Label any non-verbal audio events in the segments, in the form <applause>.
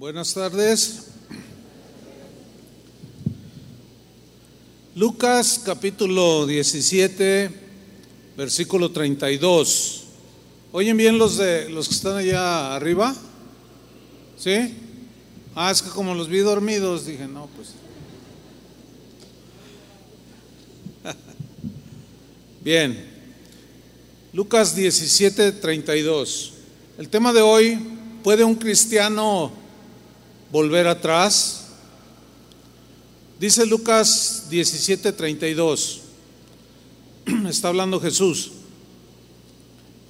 Buenas tardes. Lucas capítulo 17, versículo 32. ¿Oyen bien los de los que están allá arriba? ¿Sí? Ah, es que como los vi dormidos, dije, no, pues. <laughs> Bien. Lucas 17, 32. El tema de hoy, ¿puede un cristiano volver atrás? Dice Lucas 17, 32. <clears throat> Está hablando Jesús.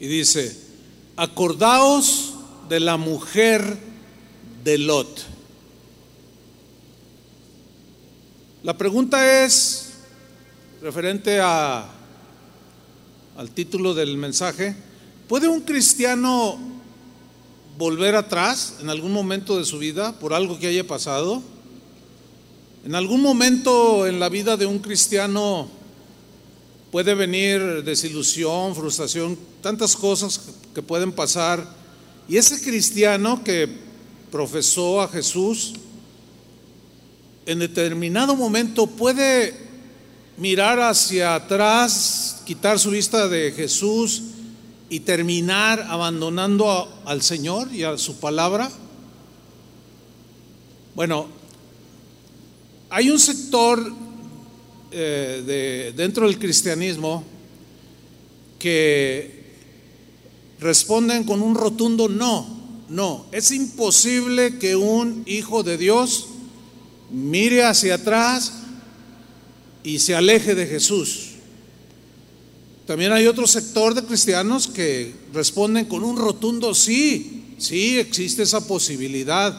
Y dice, acordaos de la mujer de Lot. La pregunta es, referente a, al título del mensaje, ¿puede un cristiano volver atrás en algún momento de su vida por algo que haya pasado? En algún momento en la vida de un cristiano puede venir desilusión, frustración, tantas cosas que pueden pasar. Y ese cristiano que profesó a Jesús, en determinado momento puede mirar hacia atrás, quitar su vista de Jesús y terminar abandonando al Señor y a su palabra. Bueno, hay un sector eh, de, dentro del cristianismo que responden con un rotundo no, no, es imposible que un hijo de Dios mire hacia atrás y se aleje de Jesús. También hay otro sector de cristianos que responden con un rotundo sí, sí, existe esa posibilidad.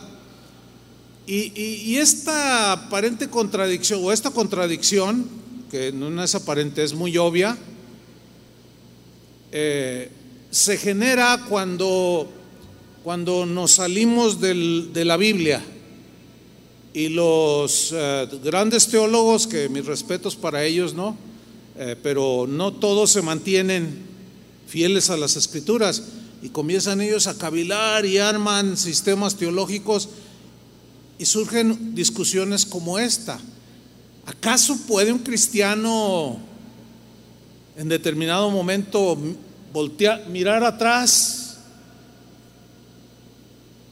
Y, esta aparente contradicción, o esta contradicción, que no es aparente, es muy obvia, eh, se genera cuando, cuando nos salimos de la Biblia. Y los eh, grandes teólogos, que mis respetos para ellos, ¿no? Eh, pero no todos se mantienen fieles a las escrituras y comienzan ellos a cavilar y arman sistemas teológicos y surgen discusiones como esta. ¿Acaso puede un cristiano en determinado momento voltear, mirar atrás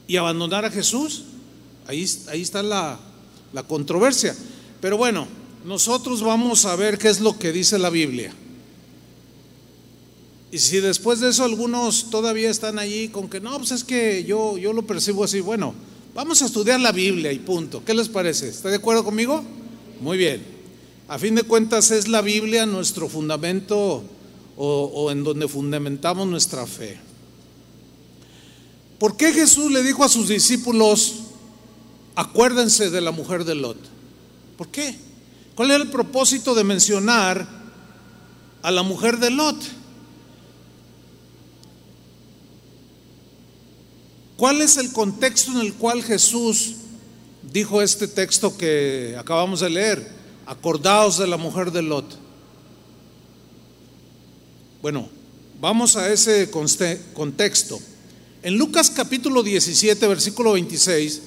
y abandonar a Jesús? Ahí, ahí está la, la controversia. Pero bueno, nosotros vamos a ver qué es lo que dice la Biblia. Y si después de eso algunos todavía están allí con que no, pues es que yo, yo lo percibo así, bueno, Vamos a estudiar la Biblia y punto. ¿Qué les parece? ¿Está de acuerdo conmigo? Muy bien. A fin de cuentas es la Biblia nuestro fundamento o, en donde fundamentamos nuestra fe. ¿Por qué Jesús le dijo a sus discípulos, acuérdense de la mujer de Lot? ¿Por qué? ¿Cuál era el propósito de mencionar a la mujer de Lot? ¿Cuál es el contexto en el cual Jesús dijo este texto que acabamos de leer? Acordaos de la mujer de Lot. Bueno, vamos a ese contexto. En Lucas capítulo 17, versículo 26,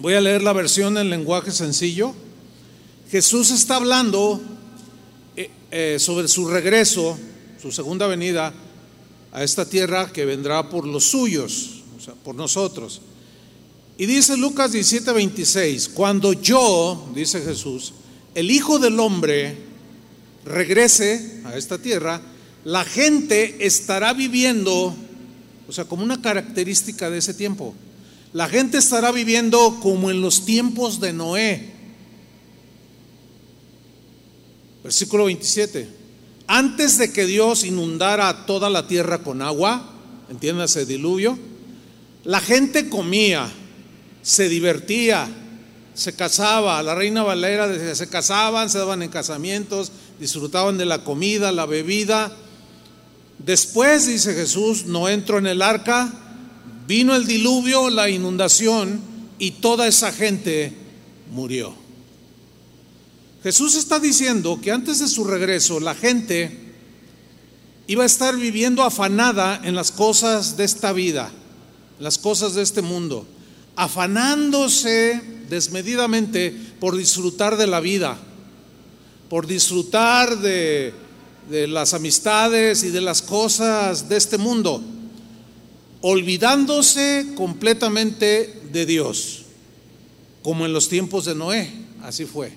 voy a leer la versión en lenguaje sencillo. Jesús está hablando eh, eh, sobre su regreso, su segunda venida a esta tierra que vendrá por los suyos por nosotros. Y dice Lucas 17, 26, cuando yo, dice Jesús, el Hijo del Hombre regrese a esta tierra, la gente estará viviendo, o sea, como una característica de ese tiempo, la gente estará viviendo como en los tiempos de Noé. Versículo 27. Antes de que Dios inundara toda la tierra con agua, entiéndase diluvio, la gente comía, se divertía, se casaba. La reina Valera decía, se casaban, se daban en casamientos, disfrutaban de la comida, la bebida. Después, dice Jesús, no entró en el arca, vino el diluvio, la inundación y toda esa gente murió. Jesús está diciendo que antes de su regreso la gente iba a estar viviendo afanada en las cosas de esta vida las cosas de este mundo. afanándose desmedidamente por disfrutar de la vida, por disfrutar de, de las amistades y de las cosas de este mundo, olvidándose completamente de Dios, como en los tiempos de Noé, así fue.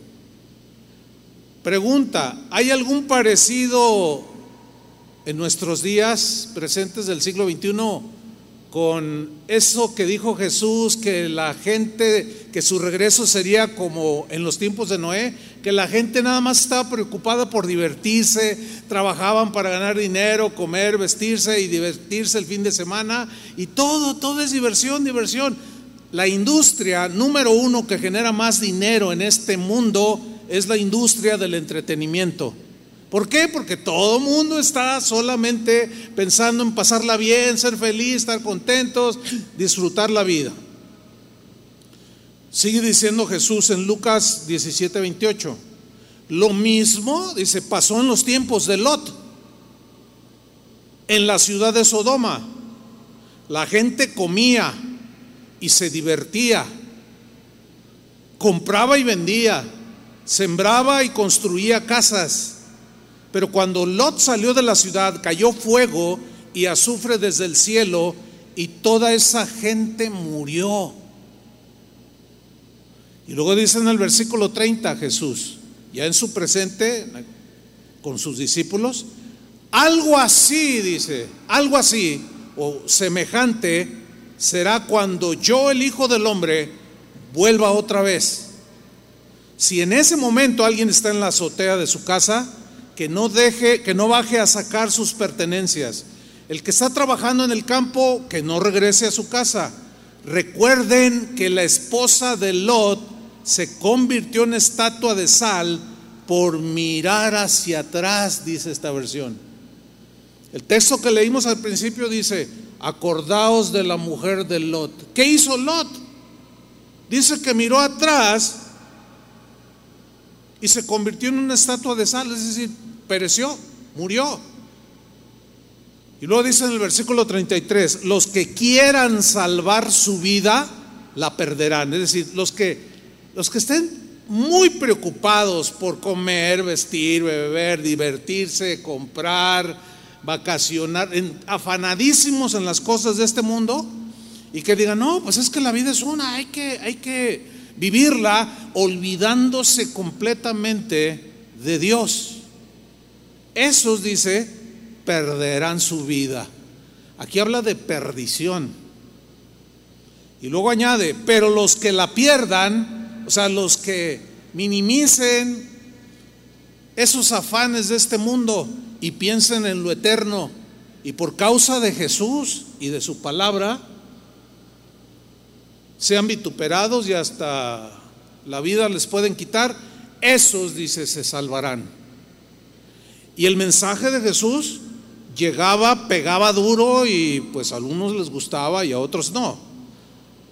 Pregunta, ¿hay algún parecido en nuestros días presentes del siglo XXI con eso que dijo Jesús, que la gente, que su regreso sería como en los tiempos de Noé, que la gente nada más estaba preocupada por divertirse, trabajaban para ganar dinero, comer, vestirse y divertirse el fin de semana, y todo, todo es diversión, diversión. La industria número uno que genera más dinero en este mundo es la industria del entretenimiento. ¿Por qué? Porque todo el mundo está solamente pensando en pasarla bien, ser feliz, estar contentos, disfrutar la vida. Sigue diciendo Jesús en Lucas 17, 28. Lo mismo, dice, pasó en los tiempos de Lot, en la ciudad de Sodoma. La gente comía y se divertía, compraba y vendía, sembraba y construía casas pero cuando Lot salió de la ciudad, cayó fuego y azufre desde el cielo y toda esa gente murió. Y luego dice en el versículo 30 Jesús, ya en su presente con sus discípulos, algo así, dice, algo así o semejante será cuando yo, el Hijo del Hombre, vuelva otra vez. Si en ese momento alguien está en la azotea de su casa, que no deje, que no baje a sacar sus pertenencias. El que está trabajando en el campo, que no regrese a su casa. Recuerden que la esposa de Lot se convirtió en estatua de sal por mirar hacia atrás, dice esta versión. El texto que leímos al principio dice, acordaos de la mujer de Lot. ¿Qué hizo Lot? Dice que miró atrás y se convirtió en una estatua de sal, es decir, pereció, murió. Y luego dice en el versículo 33, los que quieran salvar su vida, la perderán. Es decir, los que, los que estén muy preocupados por comer, vestir, beber, divertirse, comprar, vacacionar, afanadísimos en las cosas de este mundo, y que digan, no, pues es que la vida es una, hay que, hay que vivirla olvidándose completamente de Dios. Esos, dice, perderán su vida. Aquí habla de perdición. Y luego añade, pero los que la pierdan, o sea, los que minimicen esos afanes de este mundo y piensen en lo eterno, y por causa de Jesús y de su palabra, sean vituperados y hasta la vida les pueden quitar, esos, dice, se salvarán. Y el mensaje de Jesús llegaba, pegaba duro y pues a algunos les gustaba y a otros no.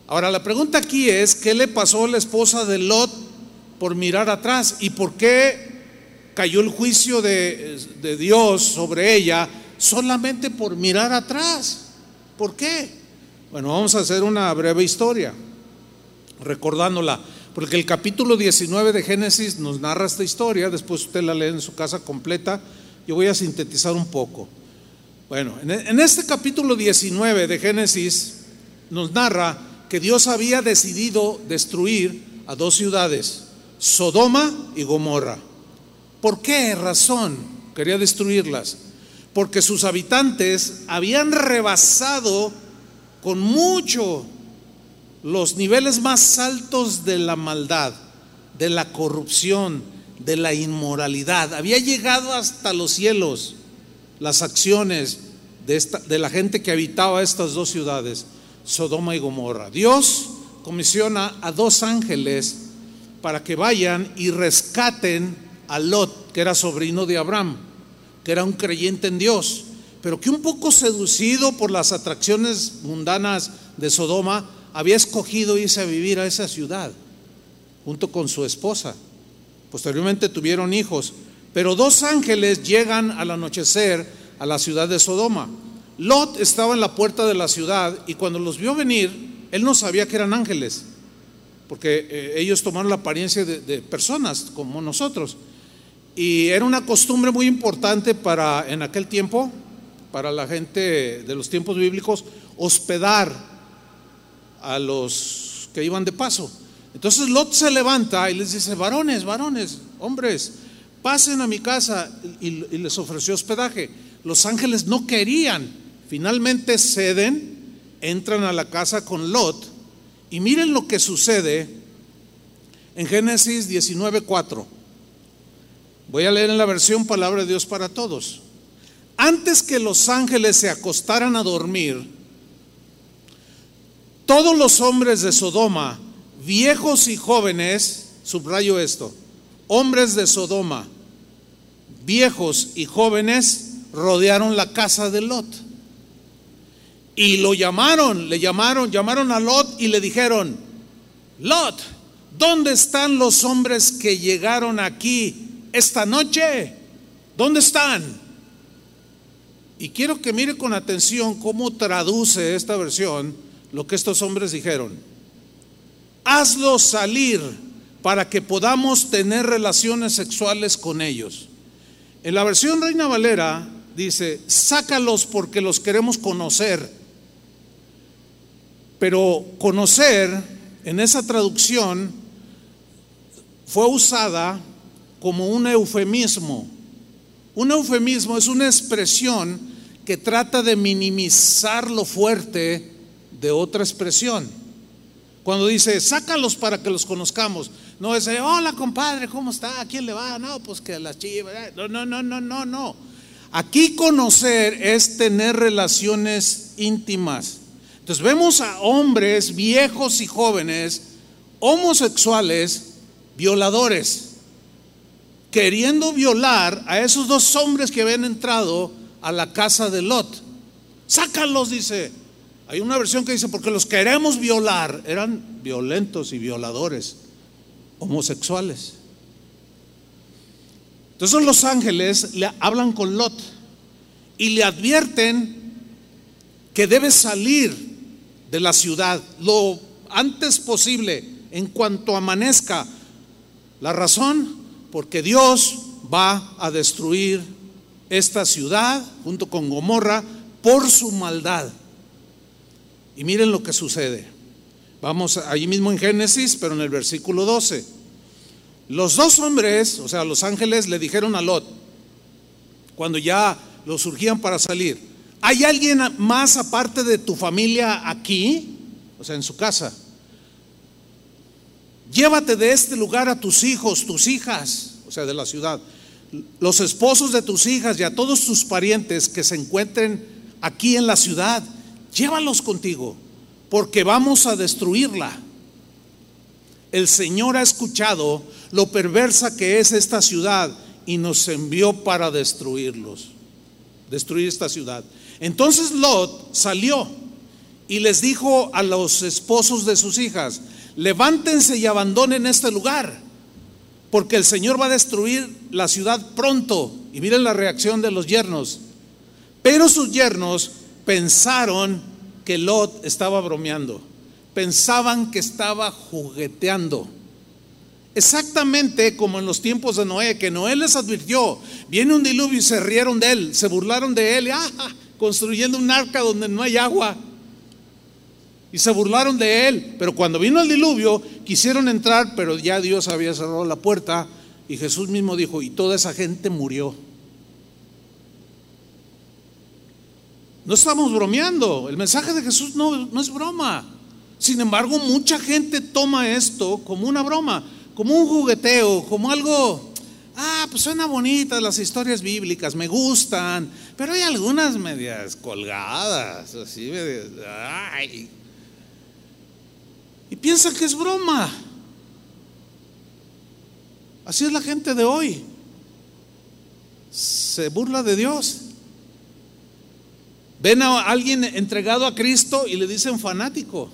Ahora la pregunta aquí es, ¿qué le pasó a la esposa de Lot por mirar atrás? ¿Y por qué cayó el juicio de, de Dios sobre ella solamente por mirar atrás? ¿Por qué? Bueno, vamos a hacer una breve historia, recordándola, porque el capítulo 19 de Génesis nos narra esta historia, después usted la lee en su casa completa, yo voy a sintetizar un poco. Bueno, en este capítulo 19 de Génesis nos narra que Dios había decidido destruir a dos ciudades, Sodoma y Gomorra. ¿Por qué razón quería destruirlas? Porque sus habitantes habían rebasado con mucho los niveles más altos de la maldad, de la corrupción, de la inmoralidad. Había llegado hasta los cielos las acciones de, esta, de la gente que habitaba estas dos ciudades, Sodoma y Gomorra. Dios comisiona a dos ángeles para que vayan y rescaten a Lot, que era sobrino de Abraham, que era un creyente en Dios pero que un poco seducido por las atracciones mundanas de Sodoma, había escogido irse a vivir a esa ciudad, junto con su esposa. Posteriormente tuvieron hijos, pero dos ángeles llegan al anochecer a la ciudad de Sodoma. Lot estaba en la puerta de la ciudad y cuando los vio venir, Él no sabía que eran ángeles, porque eh, ellos tomaron la apariencia de, de personas como nosotros. Y era una costumbre muy importante para en aquel tiempo, para la gente de los tiempos bíblicos, hospedar a los que iban de paso. Entonces Lot se levanta y les dice, varones, varones, hombres, pasen a mi casa y, les ofreció hospedaje. Los ángeles no querían, finalmente ceden, entran a la casa con Lot y miren lo que sucede en Génesis 19:4. Voy a leer en la versión Palabra de Dios para Todos. Antes que los ángeles se acostaran a dormir, todos los hombres de Sodoma, viejos y jóvenes, subrayo esto, hombres de Sodoma, viejos y jóvenes, rodearon la casa de Lot. Y lo llamaron, le llamaron, llamaron a Lot y le dijeron, Lot, ¿dónde están los hombres que llegaron aquí esta noche? ¿Dónde están? Y quiero que mire con atención cómo traduce esta versión lo que estos hombres dijeron. Hazlo salir para que podamos tener relaciones sexuales con ellos. En la versión Reina Valera dice, sácalos porque los queremos conocer. Pero conocer en esa traducción fue usada como un eufemismo. Un eufemismo es una expresión que trata de minimizar lo fuerte de otra expresión. Cuando dice, sácalos para que los conozcamos. No es, hola compadre, ¿cómo está? ¿A quién le va? No, pues que las chivas. No, no, no, no, no, no. Aquí conocer es tener relaciones íntimas. Entonces vemos a hombres viejos y jóvenes, homosexuales, violadores queriendo violar a esos dos hombres que habían entrado a la casa de Lot. Sácalos, dice. Hay una versión que dice, porque los queremos violar. Eran violentos y violadores, homosexuales. Entonces los ángeles le hablan con Lot y le advierten que debe salir de la ciudad lo antes posible, en cuanto amanezca. La razón, porque Dios va a destruir esta ciudad junto con Gomorra por su maldad. Y miren lo que sucede. Vamos allí mismo en Génesis, pero en el versículo 12. Los dos hombres, o sea, los ángeles le dijeron a Lot, cuando ya lo surgían para salir, ¿hay alguien más aparte de tu familia aquí? O sea, en su casa. Llévate de este lugar a tus hijos, tus hijas, o sea, de la ciudad, los esposos de tus hijas y a todos tus parientes que se encuentren aquí en la ciudad, llévalos contigo, porque vamos a destruirla. El Señor ha escuchado lo perversa que es esta ciudad y nos envió para destruirlos, destruir esta ciudad. Entonces Lot salió y les dijo a los esposos de sus hijas, levántense y abandonen este lugar, porque el Señor va a destruir la ciudad pronto. Y miren la reacción de los yernos. Pero sus yernos pensaron que Lot estaba bromeando, pensaban que estaba jugueteando. Exactamente como en los tiempos de Noé, que Noé les advirtió, viene un diluvio y se rieron de él, se burlaron de él, ah, construyendo un arca donde no hay agua y se burlaron de él. Pero cuando vino el diluvio, quisieron entrar, pero ya Dios había cerrado la puerta y Jesús mismo dijo, y toda esa gente murió. No estamos bromeando, el mensaje de Jesús no, es broma. Sin embargo, mucha gente toma esto como una broma, como un jugueteo, como algo, ah, pues suena bonitas las historias bíblicas, me gustan, pero hay algunas medias colgadas, así, medias, ay, y piensan que es broma. Así es la gente de hoy. Se burla de Dios. Ven a alguien entregado a Cristo y le dicen fanático.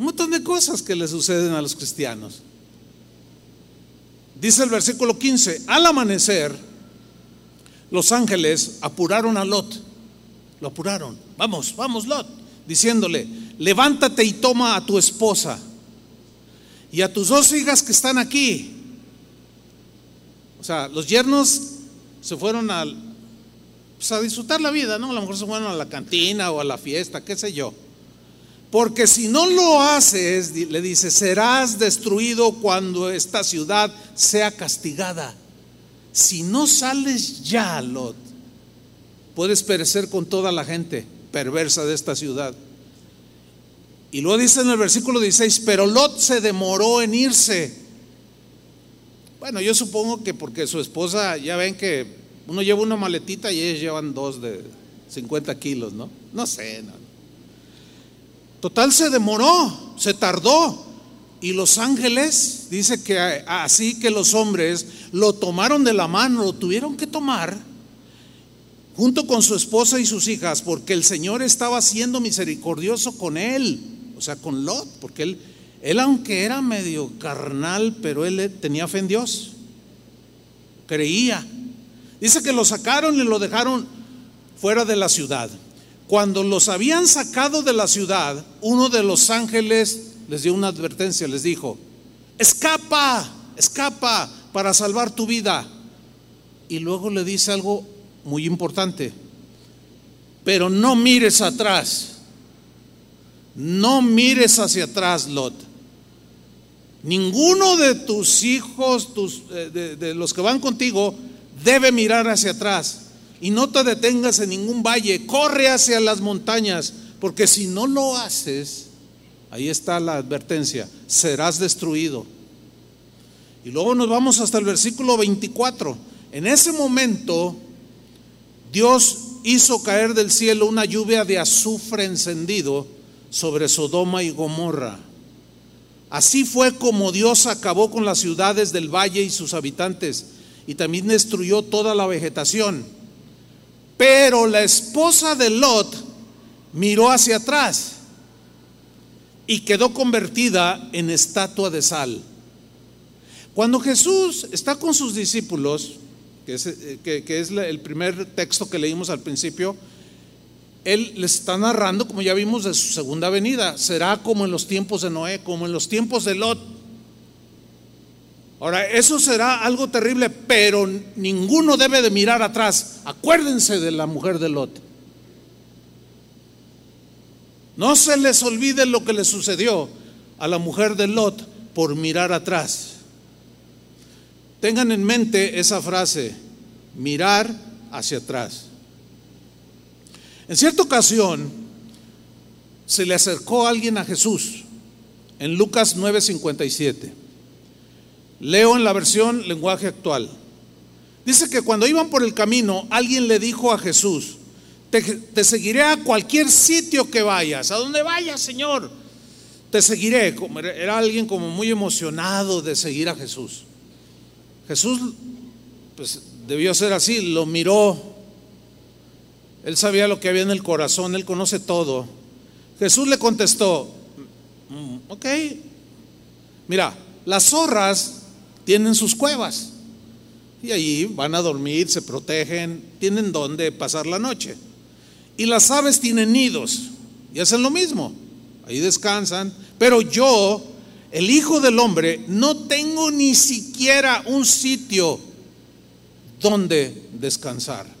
Un montón de cosas que le suceden a los cristianos. Dice el versículo 15, al amanecer, los ángeles apuraron a Lot. Lo apuraron. Vamos, vamos, Lot. Diciéndole, levántate y toma a tu esposa y a tus dos hijas que están aquí. O sea, los yernos se fueron a, pues, a disfrutar la vida, ¿no? A lo mejor se fueron a la cantina o a la fiesta, qué sé yo. Porque si no lo haces, le dice, serás destruido cuando esta ciudad sea castigada. Si no sales ya, Lot, puedes perecer con toda la gente perversa de esta ciudad. Y luego dice en el versículo 16, pero Lot se demoró en irse. Bueno, yo supongo que porque su esposa, ya ven que uno lleva una maletita y ellos llevan dos de 50 kilos, ¿no? No sé. No. Total se demoró, se tardó. Y los ángeles, dice que así que los hombres lo tomaron de la mano, lo tuvieron que tomar junto con su esposa y sus hijas, porque el Señor estaba siendo misericordioso con él o sea, con Lot, porque él, él aunque era medio carnal, pero él tenía fe en Dios, creía. Dice que lo sacaron y lo dejaron fuera de la ciudad. Cuando los habían sacado de la ciudad, uno de los ángeles les dio una advertencia, les dijo, escapa, escapa para salvar tu vida. Y luego le dice algo muy importante, pero no mires atrás. No mires hacia atrás, Lot. Ninguno de tus hijos, eh, de, los que van contigo, debe mirar hacia atrás. Y no te detengas en ningún valle. Corre hacia las montañas. Porque si no lo haces, ahí está la advertencia, serás destruido. Y luego nos vamos hasta el versículo 24. En ese momento, Dios hizo caer del cielo una lluvia de azufre encendido sobre Sodoma y Gomorra. Así fue como Dios acabó con las ciudades del valle y sus habitantes y también destruyó toda la vegetación. Pero la esposa de Lot miró hacia atrás y quedó convertida en estatua de sal. Cuando Jesús está con sus discípulos, que es, eh, que es el primer texto que leímos al principio, él les está narrando, como ya vimos, de su segunda venida. Será como en los tiempos de Noé, como en los tiempos de Lot. Ahora, eso será algo terrible, pero ninguno debe de mirar atrás. Acuérdense de la mujer de Lot. No se les olvide lo que le sucedió a la mujer de Lot por mirar atrás. Tengan en mente esa frase, mirar hacia atrás. En cierta ocasión se le acercó alguien a Jesús en Lucas 9:57. Leo en la versión lenguaje actual. Dice que cuando iban por el camino, alguien le dijo a Jesús, te, seguiré a cualquier sitio que vayas, a donde vayas, Señor, te seguiré. Era alguien como muy emocionado de seguir a Jesús. Jesús, pues debió ser así, lo miró él sabía lo que había en el corazón, él conoce todo. Jesús le contestó, mm, ok, mira, las zorras tienen sus cuevas y allí van a dormir, se protegen, tienen donde pasar la noche. Y las aves tienen nidos y hacen lo mismo, ahí descansan. Pero yo, el Hijo del Hombre, no tengo ni siquiera un sitio donde descansar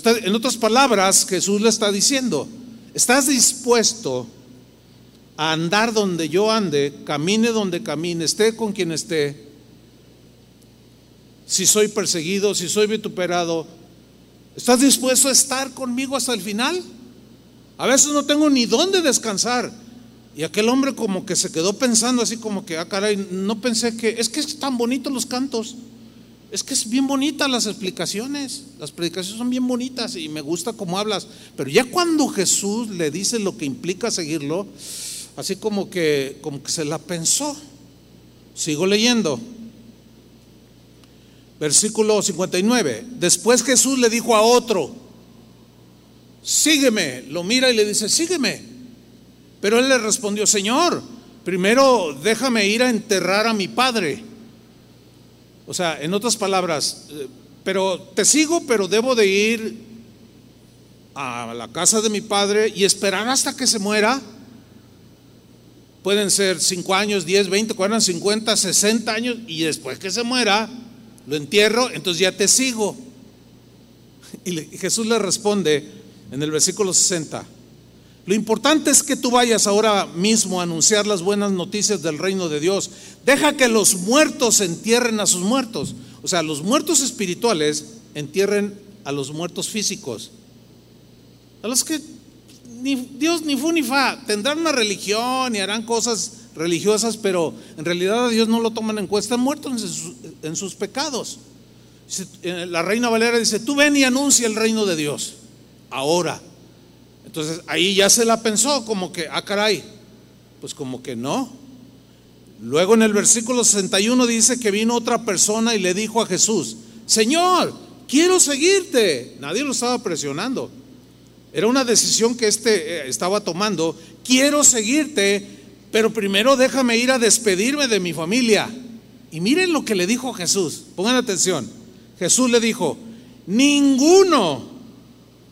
en otras palabras, Jesús le está diciendo, ¿estás dispuesto a andar donde yo ande, camine donde camine, esté con quien esté? Si soy perseguido, si soy vituperado, ¿estás dispuesto a estar conmigo hasta el final? A veces no tengo ni dónde descansar. Y aquel hombre como que se quedó pensando así como que, ah, caray, no pensé que, es que están bonitos los cantos. Es que es bien bonita las explicaciones, las predicaciones son bien bonitas y me gusta cómo hablas, pero ya cuando Jesús le dice lo que implica seguirlo, así como que como que se la pensó. Sigo leyendo. Versículo 59. Después Jesús le dijo a otro, sígueme. Lo mira y le dice, sígueme. Pero él le respondió, Señor, primero déjame ir a enterrar a mi padre. O sea, en otras palabras, eh, pero te sigo, pero debo de ir a la casa de mi padre y esperar hasta que se muera. Pueden ser 5 años, 10, 20, 40, 50, 60 años y después que se muera, lo entierro, entonces ya te sigo. <laughs> Y Jesús le responde en el versículo 60, lo importante es que tú vayas ahora mismo a anunciar las buenas noticias del reino de Dios. Deja que los muertos entierren a sus muertos. O sea, los muertos espirituales entierren a los muertos físicos. A los que ni Dios ni fu ni fa, tendrán una religión y harán cosas religiosas, pero en realidad a Dios no lo toman en cuenta, están muertos en sus, pecados. Eh, la reina Valera dice, tú ven y anuncia el reino de Dios, ahora. Entonces ahí ya se la pensó como que, ah, caray, pues como que no. Luego en el versículo 61 dice que vino otra persona y le dijo a Jesús, Señor, quiero seguirte. Nadie lo estaba presionando. Era una decisión que este eh, estaba tomando. Quiero seguirte, pero primero déjame ir a despedirme de mi familia. Y miren lo que le dijo Jesús. Pongan atención. Jesús le dijo, ninguno,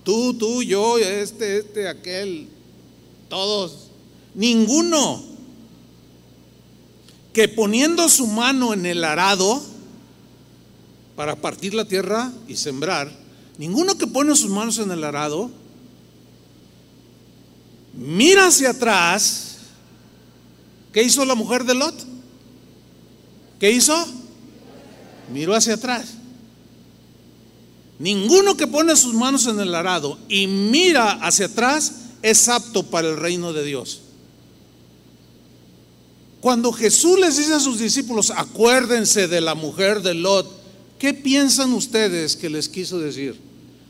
tú, tú, yo, este, este, aquel, todos, ninguno que poniendo su mano en el arado para partir la tierra y sembrar, ninguno que pone sus manos en el arado mira hacia atrás. ¿Qué hizo la mujer de Lot? ¿Qué hizo? Miró hacia atrás. Ninguno que pone sus manos en el arado y mira hacia atrás es apto para el reino de Dios. Cuando Jesús les dice a sus discípulos, acuérdense de la mujer de Lot, ¿qué piensan ustedes que les quiso decir?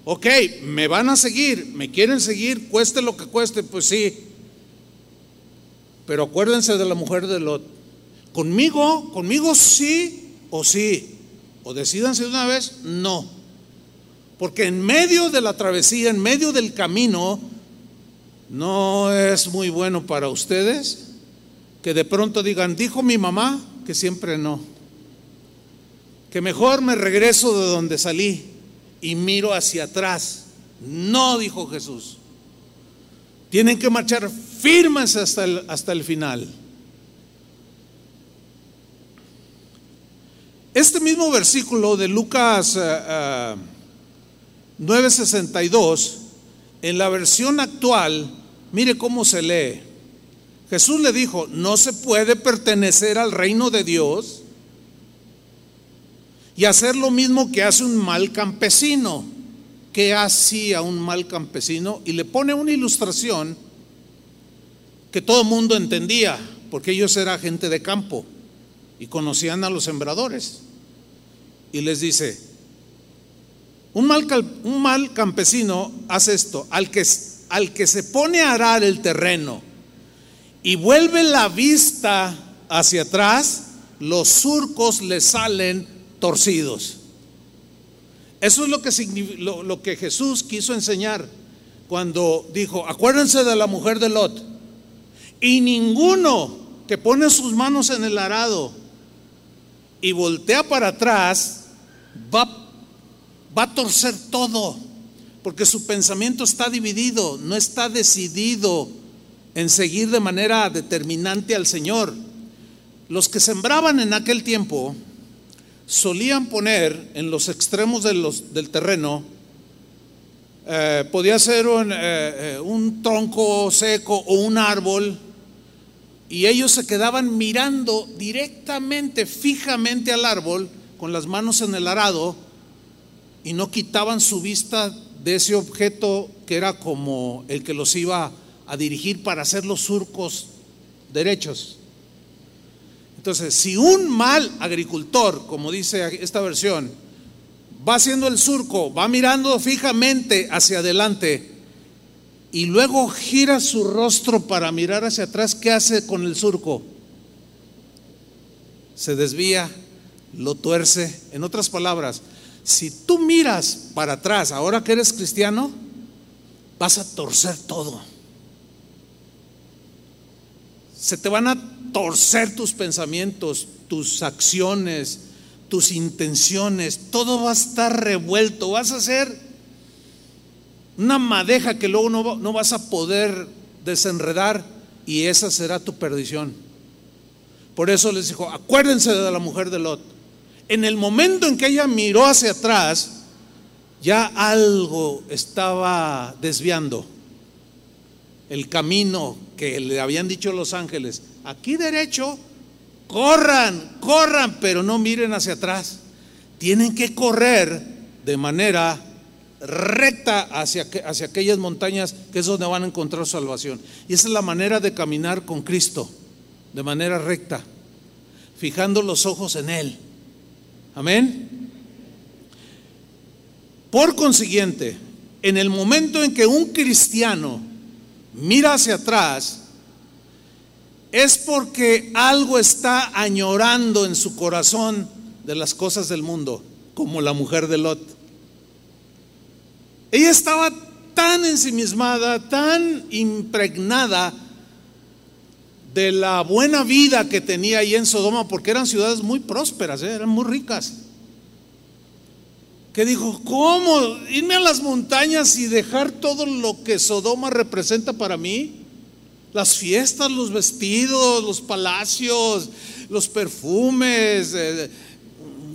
Ok, me van a seguir, me quieren seguir, cueste lo que cueste, pues sí. Pero acuérdense de la mujer de Lot. Conmigo, conmigo sí o sí. O decidanse de una vez, no. Porque en medio de la travesía, en medio del camino, no es muy bueno para ustedes que de pronto digan, dijo mi mamá que siempre no. Que mejor me regreso de donde salí y miro hacia atrás. No, dijo Jesús. Tienen que marchar firmes hasta el, hasta el final. Este mismo versículo de Lucas... Eh, eh, 9:62, en la versión actual, mire cómo se lee. Jesús le dijo, no se puede pertenecer al reino de Dios y hacer lo mismo que hace un mal campesino. ¿Qué hacía un mal campesino? Y le pone una ilustración que todo el mundo entendía, porque ellos eran gente de campo y conocían a los sembradores. Y les dice, un mal, un mal campesino hace esto, al que, al que se pone a arar el terreno y vuelve la vista hacia atrás, los surcos le salen torcidos. Eso es lo que, lo, que Jesús quiso enseñar cuando dijo, acuérdense de la mujer de Lot. Y ninguno que pone sus manos en el arado y voltea para atrás va, va a torcer todo, porque su pensamiento está dividido, no está decidido en seguir de manera determinante al Señor. Los que sembraban en aquel tiempo solían poner en los extremos del terreno, eh, podía ser un, eh, eh, un tronco seco o un árbol, y ellos se quedaban mirando directamente, fijamente al árbol, con las manos en el arado, y no quitaban su vista de ese objeto que era como el que los iba a dirigir para hacer los surcos derechos. Entonces, si un mal agricultor, como dice esta versión, va haciendo el surco, va mirando fijamente hacia adelante y luego gira su rostro para mirar hacia atrás, ¿qué hace con el surco? Se desvía, lo tuerce. En otras palabras, si tú miras para atrás, ahora que eres cristiano, vas a torcer todo se te van a torcer tus pensamientos, tus acciones, tus intenciones, todo va a estar revuelto, vas a ser una madeja que luego no, no vas a poder desenredar y esa será tu perdición. Por eso les dijo, acuérdense de la mujer de Lot. En el momento en que ella miró hacia atrás, ya algo estaba desviando el camino que le habían dicho los ángeles. Aquí derecho, corran, corran, pero no miren hacia atrás. Tienen que correr de manera recta hacia, hacia aquellas montañas que es donde van a encontrar salvación. Y esa es la manera de caminar con Cristo, de manera recta, fijando los ojos en Él. Amén. Por consiguiente, en el momento en que un cristiano mira hacia atrás, es porque algo está añorando en su corazón de las cosas del mundo, como la mujer de Lot. Ella estaba tan ensimismada, tan impregnada de la buena vida que tenía ahí en Sodoma, porque eran ciudades muy prósperas, ¿eh? eran muy ricas. Que dijo, ¿cómo irme a las montañas y dejar todo lo que Sodoma representa para mí? Las fiestas, los vestidos, los palacios, los perfumes. Eh,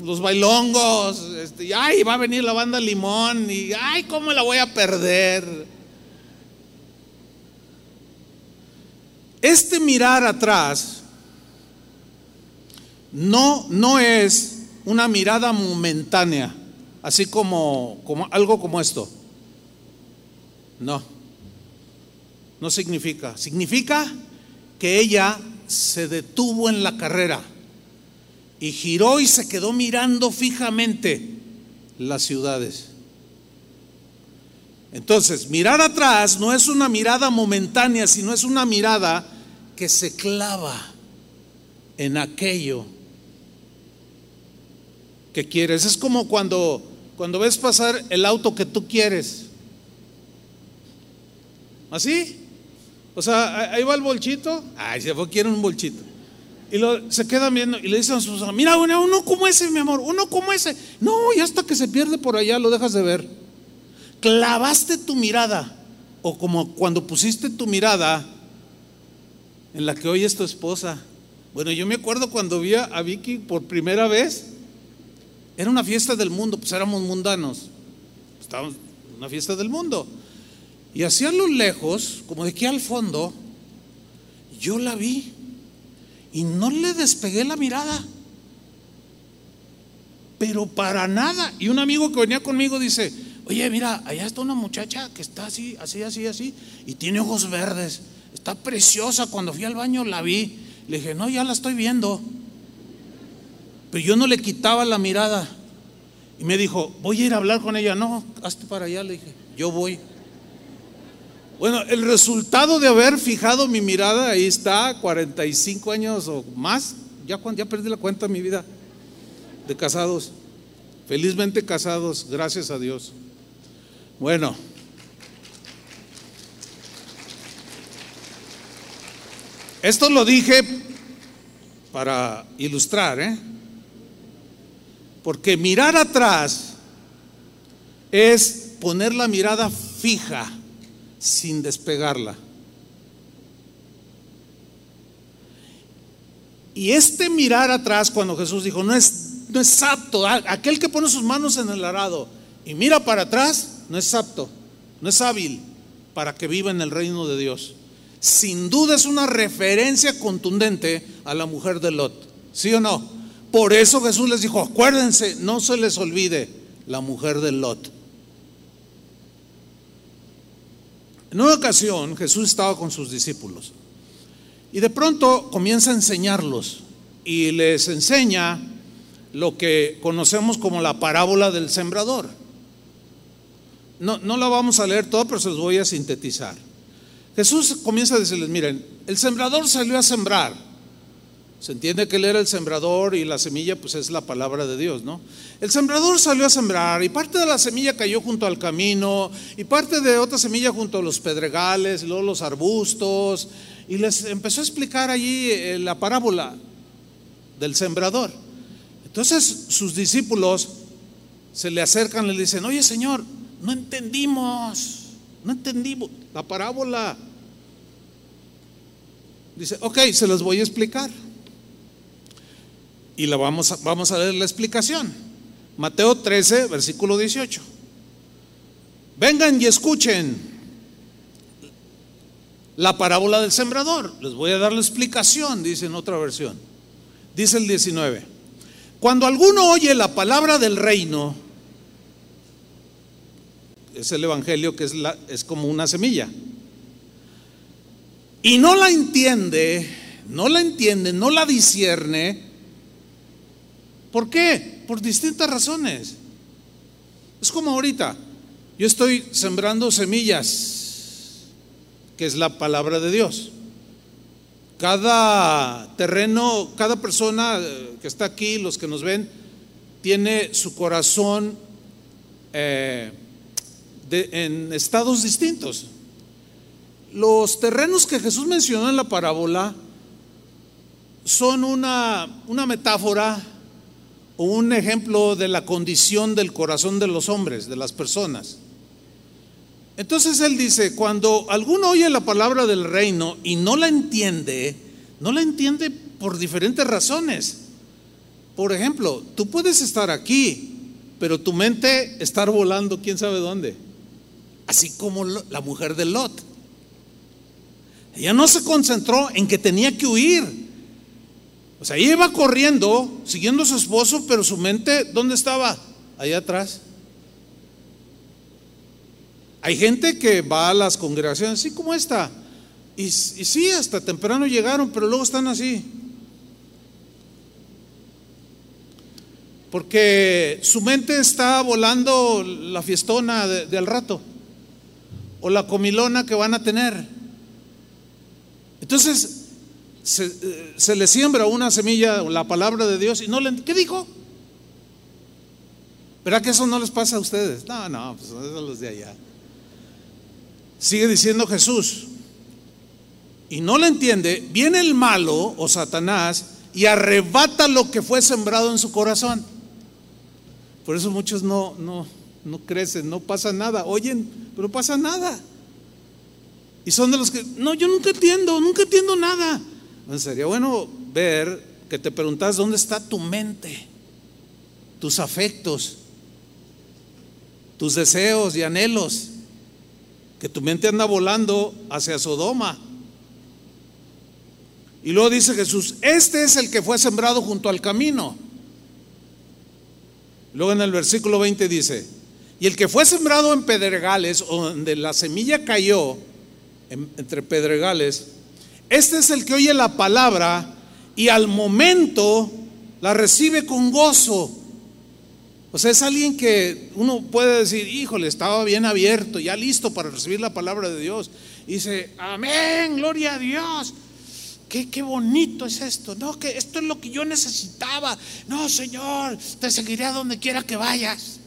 los bailongos, este, y ay, va a venir la banda Limón, y ay, ¿cómo la voy a perder? Este mirar atrás no, no es una mirada momentánea, así como, como algo como esto. No, no significa. Significa que ella se detuvo en la carrera y giró y se quedó mirando fijamente las ciudades. Entonces, mirar atrás no es una mirada momentánea, sino es una mirada que se clava en aquello que quieres. Es como cuando, cuando ves pasar el auto que tú quieres. ¿Así? O sea, ahí va el bolchito. Ay, se fue, quiere un bolchito. Y se quedan viendo y le dicen a su esposa, mira, uno como ese, mi amor, uno como ese. No, y hasta que se pierde por allá lo dejas de ver. Clavaste tu mirada, o como cuando pusiste tu mirada en la que hoy es tu esposa. Bueno, yo me acuerdo cuando vi a Vicky por primera vez, era una fiesta del mundo, pues éramos mundanos. Estábamos en una fiesta del mundo. Y hacia lo lejos, como de aquí al fondo, yo la vi y no le despegué la mirada. Pero para nada. Y un amigo que venía conmigo dice, oye, mira, allá está una muchacha que está así, así, así, así, y tiene ojos verdes. Está preciosa. Cuando fui al baño la vi. Le dije, no, ya la estoy viendo. Pero yo no le quitaba la mirada. Y me dijo, voy a ir a hablar con ella. No, hazte para allá. Le dije, yo voy. Bueno, el resultado de haber fijado mi mirada, ahí está, 45 años o más, ya, ya perdí la cuenta de mi vida de casados, felizmente casados, gracias a Dios. Bueno, esto lo dije para ilustrar, ¿eh? porque mirar atrás es poner la mirada fija sin despegarla. Y este mirar atrás cuando Jesús dijo, no es, no es apto, aquel que pone sus manos en el arado y mira para atrás, no es apto, no es hábil para que viva en el reino de Dios. Sin duda es una referencia contundente a la mujer de Lot, ¿sí o no? Por eso Jesús les dijo, acuérdense, no se les olvide la mujer de Lot. En una ocasión Jesús estaba con sus discípulos y de pronto comienza a enseñarlos y les enseña lo que conocemos como la parábola del sembrador. No, no la vamos a leer toda, pero se los voy a sintetizar. Jesús comienza a decirles, miren, el sembrador salió a sembrar. Se entiende que él era el sembrador y la semilla pues es la palabra de Dios, ¿no? El sembrador salió a sembrar y parte de la semilla cayó junto al camino y parte de otra semilla junto a los pedregales y luego los arbustos y les empezó a explicar allí eh, la parábola del sembrador. Entonces sus discípulos se le acercan y le dicen, oye Señor, no entendimos. No entendí la parábola. Dice, ok, se los voy a explicar. Y la vamos a, vamos a leer la explicación. Mateo 13, versículo 18. Vengan y escuchen la parábola del sembrador. Les voy a dar la explicación, dice en otra versión. Dice el 19. Cuando alguno oye la palabra del reino, es el evangelio que es, es como una semilla, y no la entiende, no la entiende, no la discierne, ¿por qué? Por distintas razones. Es como ahorita, yo estoy sembrando semillas, que es la palabra de Dios. Cada terreno, cada persona eh, que está aquí, los que nos ven, tiene su corazón eh, en estados distintos. Los terrenos que Jesús mencionó en la parábola son una, una metáfora o un ejemplo de la condición del corazón de los hombres, de las personas. Entonces él dice, cuando alguno oye la palabra del reino y no la entiende, no la entiende por diferentes razones. Por ejemplo, tú puedes estar aquí, pero tu mente estar volando quién sabe dónde. Así como la mujer de Lot. Ella no se concentró en que tenía que huir. O sea, ella iba corriendo, siguiendo a su esposo, pero su mente, ¿dónde estaba? Allá atrás. Hay gente que va a las congregaciones, así como esta, y, sí, hasta temprano llegaron, pero luego están así. Porque su mente está volando la fiestona de, al rato, o la comilona que van a tener. Entonces, se, se, le siembra una semilla, la palabra de Dios, y no le... ¿Qué dijo? ¿Verdad que eso no les pasa a ustedes? No, no, pues eso los de allá. Sigue diciendo Jesús. Y no le entiende, viene el malo o Satanás y arrebata lo que fue sembrado en su corazón. Por eso muchos no, no, no crecen, no pasa nada. Oyen, pero pasa nada. Y son de los que, no, yo nunca entiendo, nunca entiendo nada. sería bueno ver que te preguntas dónde está tu mente, tus afectos, tus deseos y anhelos que tu mente anda volando hacia Sodoma. Y luego dice Jesús, este es el que fue sembrado junto al camino. Luego en el versículo 20 dice, y el que fue sembrado en pedregales, donde la semilla cayó entre pedregales, este es el que oye la palabra y al momento la recibe con gozo o sea, es alguien que uno puede decir, híjole, estaba bien abierto, ya listo para recibir la palabra de Dios. Y dice, amén, gloria a Dios. Qué, qué, bonito es esto. No, que esto es lo que yo necesitaba. No, Señor, te seguiré a donde quiera que vayas.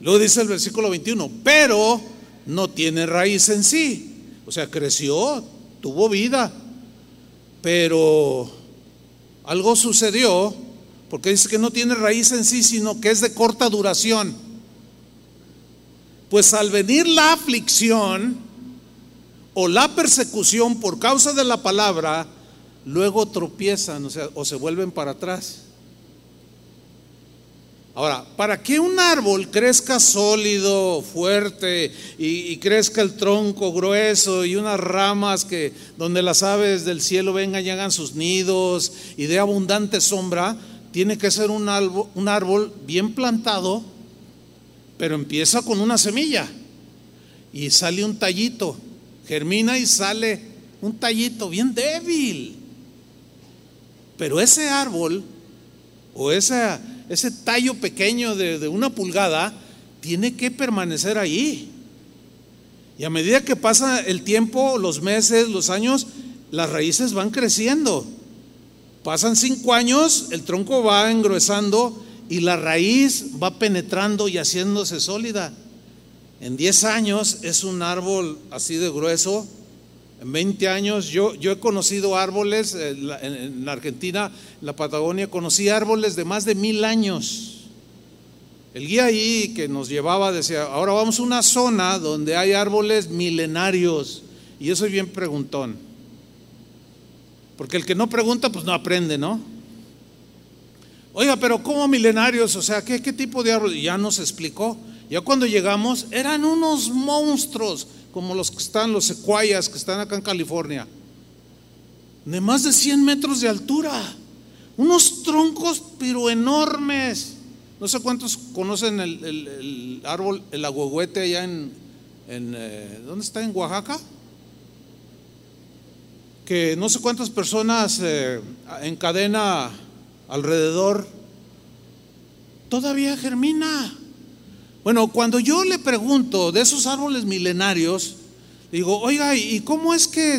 Luego dice el versículo 21, pero no tiene raíz en sí. O sea, creció, tuvo vida, pero algo sucedió porque dice que no tiene raíz en sí, sino que es de corta duración. Pues al venir la aflicción o la persecución por causa de la palabra, luego tropiezan, o, sea, o se vuelven para atrás. Ahora, para que un árbol crezca sólido, fuerte y, crezca el tronco grueso y unas ramas que donde las aves del cielo vengan y hagan sus nidos y dé abundante sombra, tiene que ser un árbol, un árbol bien plantado, pero empieza con una semilla y sale un tallito, germina y sale un tallito bien débil. Pero ese árbol o ese, ese tallo pequeño de, de una pulgada tiene que permanecer ahí. Y a medida que pasa el tiempo, los meses, los años, las raíces van creciendo. Pasan cinco años, el tronco va engruesando y la raíz va penetrando y haciéndose sólida. En 10 años es un árbol así de grueso. En 20 años yo, yo he conocido árboles, en, en Argentina, en la Patagonia, conocí árboles de más de mil años. El guía ahí que nos llevaba decía, ahora vamos a una zona donde hay árboles milenarios. Y yo soy bien preguntón. Porque el que no pregunta, pues no aprende, ¿no? Oiga, pero ¿cómo milenarios? O sea, ¿qué, qué tipo de árboles? Ya nos explicó. Ya cuando llegamos, eran unos monstruos, como los que están, los secuayas que están acá en California, de más de 100 metros de altura. Unos troncos, pero enormes. No sé cuántos conocen el, árbol, el agüehuete allá en, eh, ¿dónde está? En Oaxaca. Que no sé cuántas personas eh, en cadena alrededor. Todavía germina. Bueno, cuando yo le pregunto de esos árboles milenarios, digo, oiga, ¿y cómo es que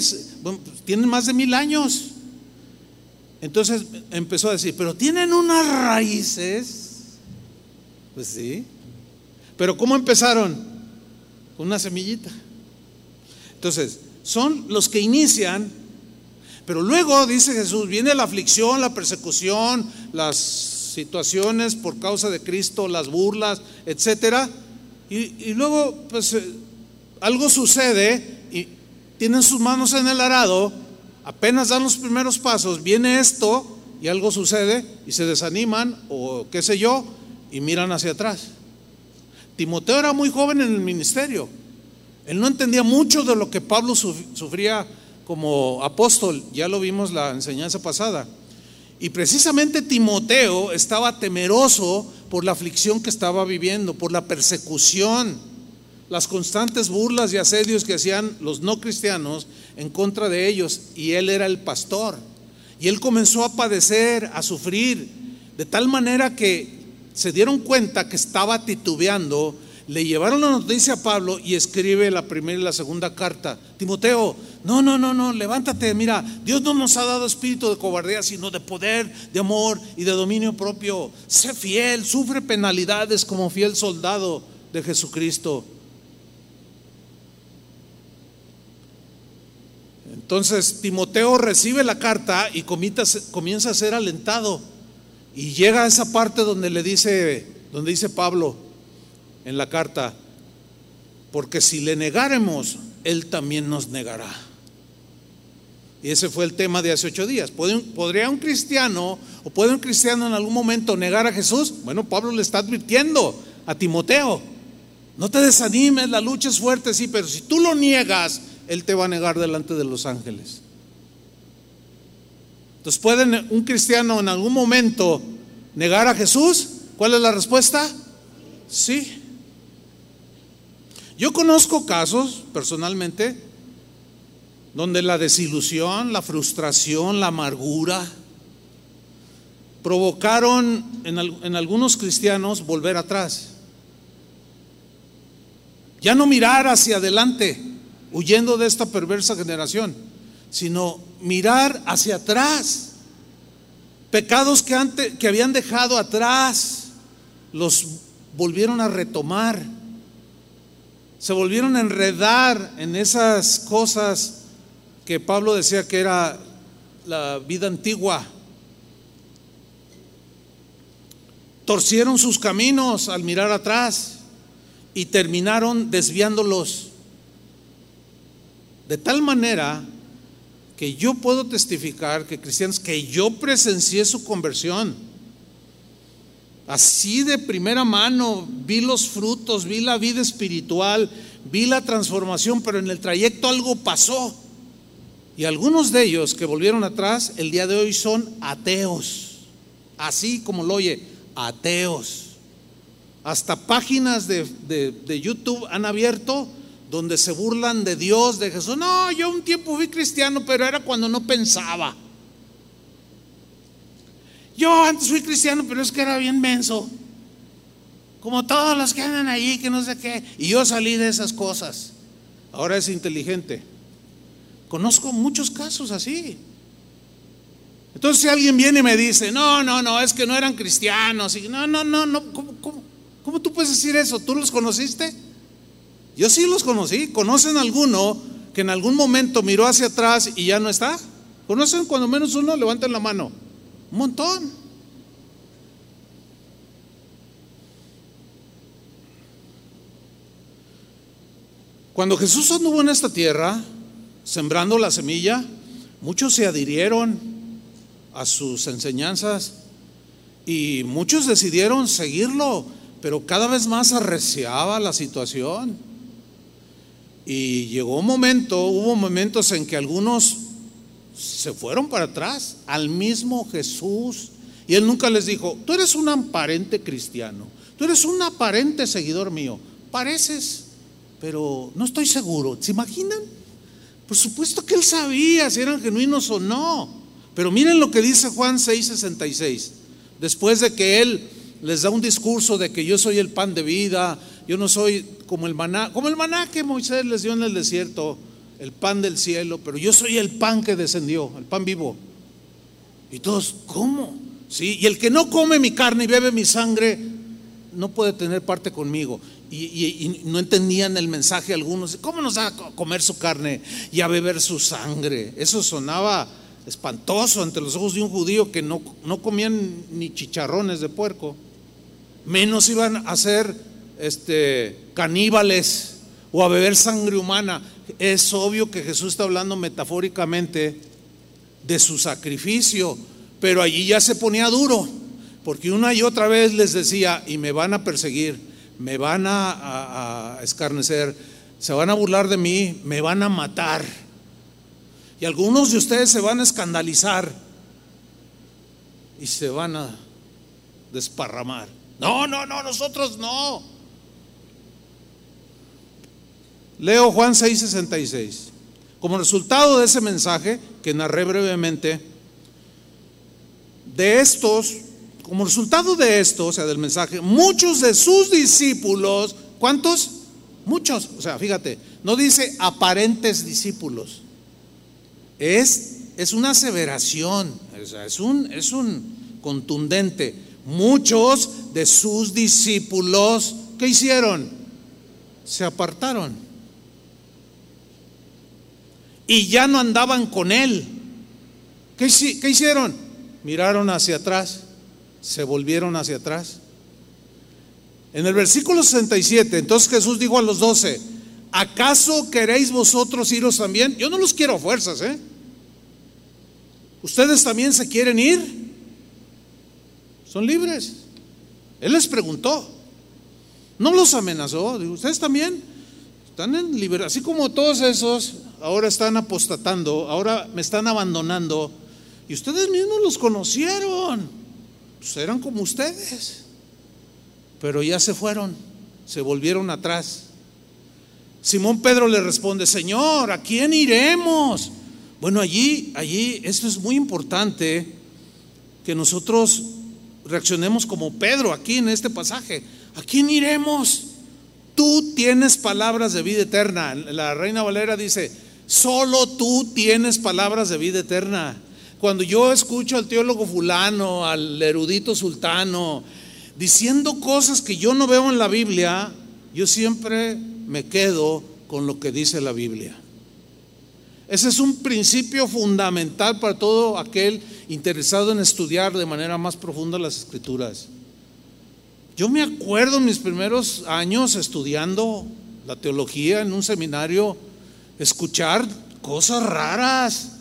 tienen más de mil años? Entonces empezó a decir, pero tienen unas raíces. Pues sí. Pero ¿cómo empezaron? Con una semillita. Entonces, son los que inician, pero luego, dice Jesús, viene la aflicción, la persecución, las situaciones por causa de Cristo, las burlas, etcétera. Y, luego, pues, eh, algo sucede y tienen sus manos en el arado, apenas dan los primeros pasos, viene esto y algo sucede y se desaniman o qué sé yo y miran hacia atrás. Timoteo era muy joven en el ministerio. Él no entendía mucho de lo que Pablo sufría como apóstol, ya lo vimos la enseñanza pasada. Y precisamente Timoteo estaba temeroso por la aflicción que estaba viviendo, por la persecución, las constantes burlas y asedios que hacían los no cristianos en contra de ellos. Y él era el pastor. Y él comenzó a padecer, a sufrir, de tal manera que se dieron cuenta que estaba titubeando le llevaron la noticia a Pablo y escribe la primera y la segunda carta. Timoteo, no, no, no, no, levántate, mira, Dios no nos ha dado espíritu de cobardía, sino de poder, de amor y de dominio propio. Sé fiel, sufre penalidades como fiel soldado de Jesucristo. Entonces Timoteo recibe la carta y comienza a ser alentado. Y llega a esa parte donde le dice, donde dice Pablo, en la carta, porque si le negáremos, Él también nos negará. Y ese fue el tema de hace ocho días. ¿Podría un cristiano o puede un cristiano en algún momento negar a Jesús? Bueno, Pablo le está advirtiendo a Timoteo, no te desanimes, la lucha es fuerte, sí, pero si tú lo niegas, Él te va a negar delante de los ángeles. Entonces, ¿puede un cristiano en algún momento negar a Jesús? ¿Cuál es la respuesta? Sí. Yo conozco casos personalmente donde la desilusión, la frustración, la amargura provocaron en, algunos cristianos volver atrás. Ya no mirar hacia adelante, huyendo de esta perversa generación, sino mirar hacia atrás. Pecados que, que habían dejado atrás, los volvieron a retomar se volvieron a enredar en esas cosas que Pablo decía que era la vida antigua. Torcieron sus caminos al mirar atrás y terminaron desviándolos. De tal manera que yo puedo testificar que cristianos, que yo presencié su conversión, Así de primera mano vi los frutos, vi la vida espiritual, vi la transformación, pero en el trayecto algo pasó. Y algunos de ellos que volvieron atrás, el día de hoy son ateos. Así como lo oye, ateos. Hasta páginas de, de YouTube han abierto donde se burlan de Dios, de Jesús. No, yo un tiempo fui cristiano, pero era cuando no pensaba. Yo antes fui cristiano, pero es que era bien menso. Como todos los que andan ahí, que no sé qué. Y yo salí de esas cosas. Ahora es inteligente. Conozco muchos casos así. Entonces si alguien viene y me dice, no, no, no, es que no eran cristianos, y no, no, no, no, ¿cómo, cómo, cómo tú puedes decir eso? ¿Tú los conociste? Yo sí los conocí. ¿Conocen alguno que en algún momento miró hacia atrás y ya no está? ¿Conocen cuando menos uno? Levanten la mano. Un montón. Cuando Jesús anduvo en esta tierra, sembrando la semilla, muchos se adhirieron a sus enseñanzas y muchos decidieron seguirlo, pero cada vez más arreciaba la situación. Y llegó un momento, hubo momentos en que algunos se fueron para atrás al mismo Jesús. Y él nunca les dijo, tú eres un aparente cristiano, tú eres un aparente seguidor mío, pareces, pero no estoy seguro. ¿Se imaginan? Por supuesto que él sabía si eran genuinos o no. Pero miren lo que dice Juan 6:66. Después de que él les da un discurso de que yo soy el pan de vida, yo no soy como el maná, como el maná que Moisés les dio en el desierto, el pan del cielo, pero yo soy el pan que descendió, el pan vivo. Y todos, ¿cómo? Sí, y el que no come mi carne y bebe mi sangre, no puede tener parte conmigo. Y, no entendían el mensaje algunos, ¿cómo nos va a comer su carne y a beber su sangre? Eso sonaba espantoso ante los ojos de un judío que no, no comían ni chicharrones de puerco, menos iban a ser este, caníbales o a beber sangre humana. Es obvio que Jesús está hablando metafóricamente de su sacrificio, pero allí ya se ponía duro, porque una y otra vez les decía, y me van a perseguir, me van a, escarnecer, se van a burlar de mí, me van a matar. Y algunos de ustedes se van a escandalizar y se van a desparramar. No, no, no, nosotros no. Leo Juan 6:66. Como resultado de ese mensaje que narré brevemente, de estos, como resultado de esto, o sea, del mensaje, muchos de sus discípulos, ¿cuántos? Muchos, o sea, fíjate, no dice aparentes discípulos, es, es una aseveración, es, un, es un contundente. Muchos de sus discípulos, ¿qué hicieron? Se apartaron. Y ya no andaban con él. ¿Qué, qué hicieron? Miraron hacia atrás, se volvieron hacia atrás. En el versículo 67, entonces Jesús dijo a los doce, ¿acaso queréis vosotros iros también? Yo no los quiero a fuerzas, ¿eh? ¿Ustedes también se quieren ir? Son libres. Él les preguntó. No los amenazó. Digo, ¿ustedes también? Están en libertad. Así como todos esos ahora están apostatando, ahora me están abandonando. Y ustedes mismos los conocieron. Pues eran como ustedes. Pero ya se fueron. Se volvieron atrás. Simón Pedro le responde, Señor, ¿a quién iremos? Bueno, allí, allí, esto es muy importante que nosotros reaccionemos como Pedro aquí en este pasaje. ¿A quién iremos? Tú tienes palabras de vida eterna. La reina Valera dice, solo tú tienes palabras de vida eterna. Cuando yo escucho al teólogo fulano, al erudito sultano, diciendo cosas que yo no veo en la Biblia, yo siempre me quedo con lo que dice la Biblia. Ese es un principio fundamental para todo aquel interesado en estudiar de manera más profunda las escrituras. Yo me acuerdo en mis primeros años estudiando la teología en un seminario, escuchar cosas raras.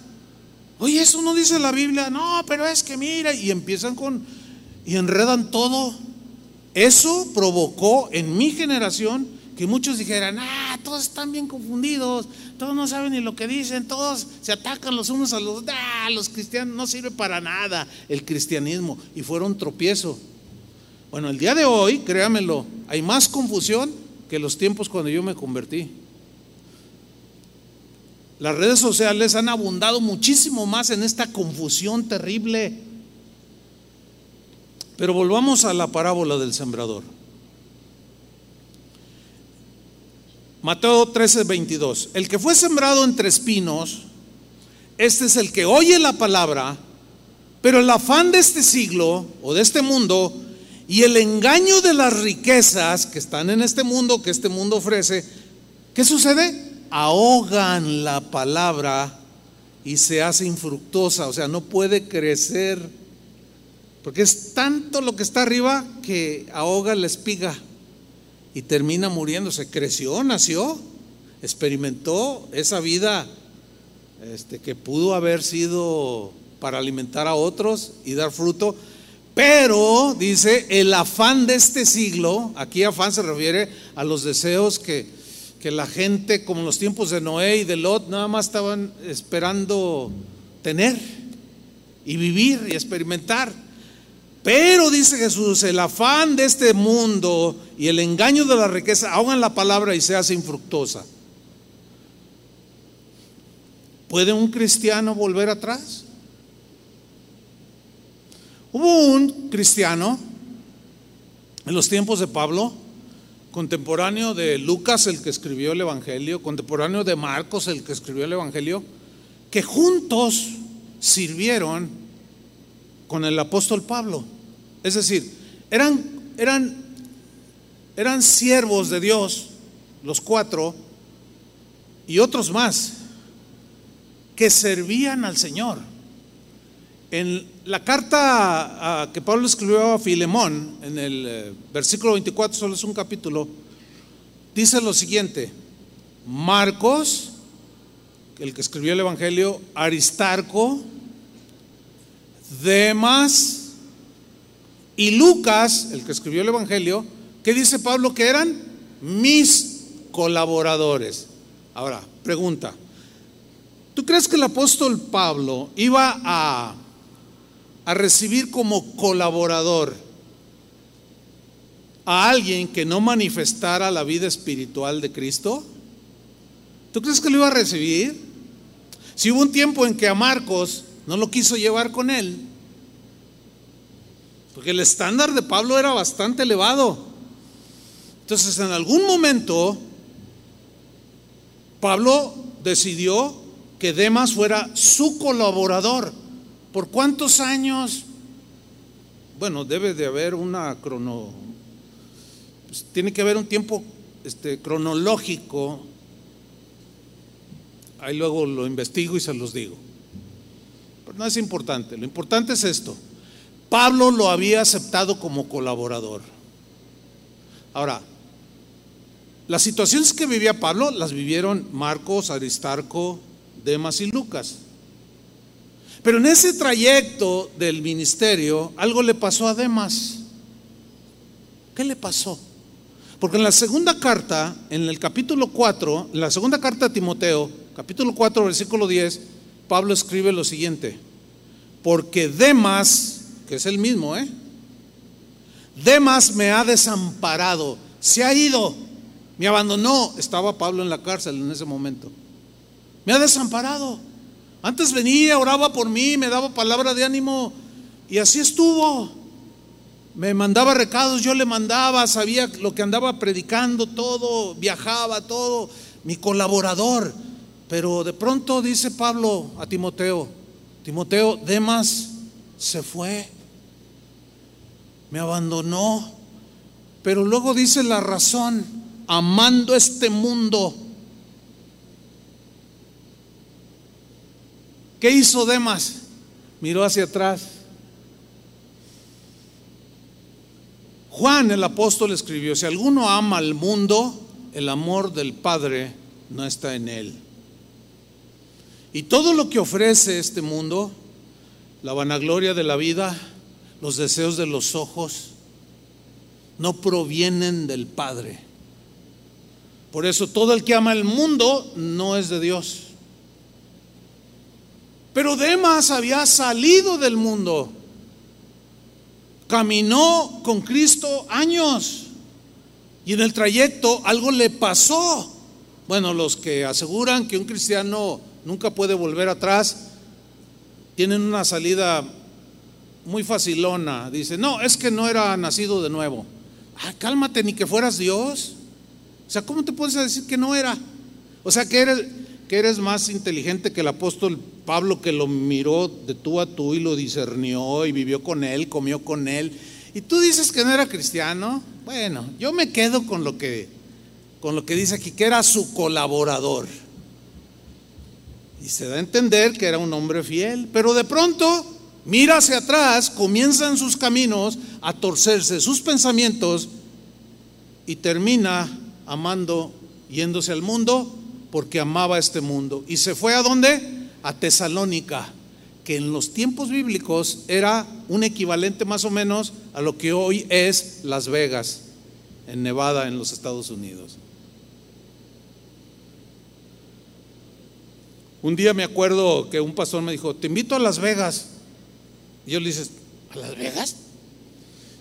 Oye, eso no dice la Biblia. No, pero es que mira, y empiezan con, y enredan todo. Eso provocó en mi generación que muchos dijeran, ah, todos están bien confundidos, todos no saben ni lo que dicen, todos se atacan los unos a los, ah, los cristianos no sirve para nada el cristianismo y fueron tropiezo. Bueno, el día de hoy, créamelo, hay más confusión que los tiempos cuando yo me convertí. Las redes sociales han abundado muchísimo más en esta confusión terrible. Pero volvamos a la parábola del sembrador. Mateo 13, 22. El que fue sembrado entre espinos, este es el que oye la palabra, pero el afán de este siglo o de este mundo y el engaño de las riquezas que están en este mundo, que este mundo ofrece, ¿qué sucede? Ahogan la palabra y se hace infructuosa, o sea, no puede crecer, porque es tanto lo que está arriba que ahoga la espiga y termina muriéndose. Creció, nació experimentó esa vida este, que pudo haber sido para alimentar a otros y dar fruto, pero dice, el afán de este siglo, aquí afán se refiere a los deseos que, que la gente, como en los tiempos de Noé y de Lot, nada más estaban esperando tener y vivir y experimentar. Pero dice Jesús, el afán de este mundo y el engaño de la riqueza ahogan la palabra y se hace infructuosa. ¿Puede un cristiano volver atrás? Hubo un cristiano en los tiempos de Pablo, contemporáneo de Lucas, el que escribió el Evangelio, contemporáneo de Marcos, el que escribió el Evangelio, que juntos sirvieron con el apóstol Pablo. Es decir, eran, eran, eran siervos de Dios, los cuatro, y otros más, que servían al Señor. En la carta que Pablo escribió a Filemón, en el eh, versículo 24, solo es un capítulo, dice lo siguiente, Marcos, el que escribió el Evangelio, Aristarco, Demas y Lucas, el que escribió el Evangelio, ¿qué dice Pablo que eran? Mis colaboradores. Ahora, pregunta, ¿tú crees que el apóstol Pablo iba a a recibir como colaborador a alguien que no manifestara la vida espiritual de Cristo? ¿Tú crees que lo iba a recibir? Si hubo un tiempo en que a Marcos no lo quiso llevar con él, porque el estándar de Pablo era bastante elevado. Entonces, en algún momento, Pablo decidió que Demas fuera su colaborador. ¿Por cuántos años? Bueno, debe de haber una crono. Pues, tiene que haber un tiempo este, cronológico. Ahí luego lo investigo y se los digo. Pero no es importante. Lo importante es esto. Pablo lo había aceptado como colaborador. Ahora, las situaciones que vivía Pablo las vivieron Marcos, Aristarco, Demas y Lucas. Pero en ese trayecto del ministerio, algo le pasó a Demas. ¿Qué le pasó? Porque en la segunda carta, en el capítulo 4, en la segunda carta a Timoteo, capítulo 4, versículo 10, Pablo escribe lo siguiente. Porque Demas, que es el mismo, ¿eh? Demas me ha desamparado, se ha ido, me abandonó. Estaba Pablo en la cárcel en ese momento. Me ha desamparado. Antes venía, oraba por mí, me daba palabra de ánimo y así estuvo. Me mandaba recados, yo le mandaba, sabía lo que andaba predicando, todo, viajaba, todo, mi colaborador. Pero de pronto dice Pablo a Timoteo, Timoteo, Demas se fue, me abandonó, pero luego dice la razón, amando este mundo ¿Qué hizo Demas? Miró hacia atrás. Juan el apóstol escribió, si alguno ama al mundo, el amor del Padre no está en él. Y todo lo que ofrece este mundo, la vanagloria de la vida, los deseos de los ojos, no provienen del Padre. Por eso todo el que ama el mundo no es de Dios. Pero Demas había salido del mundo. Caminó con Cristo años. Y en el trayecto algo le pasó. Bueno, los que aseguran que un cristiano nunca puede volver atrás, tienen una salida muy facilona. Dice, no, es que no era nacido de nuevo. Ah, cálmate, ni que fueras Dios. O sea, ¿cómo te puedes decir que no era? O sea, que eres, que eres más inteligente que el apóstol Pablo que lo miró de tú a tú y lo discernió y vivió con él, comió con él. Y tú dices que no era cristiano. Bueno, yo me quedo con lo que con lo que dice aquí que era su colaborador. Y se da a entender que era un hombre fiel, pero de pronto mira hacia atrás, comienzan sus caminos a torcerse sus pensamientos y termina amando yéndose al mundo porque amaba este mundo. ¿Y se fue a dónde? A Tesalónica, que en los tiempos bíblicos era un equivalente más o menos a lo que hoy es Las Vegas, en Nevada, en los Estados Unidos. Un día me acuerdo que un pastor me dijo, te invito a Las Vegas. Y yo le dije, ¿a Las Vegas?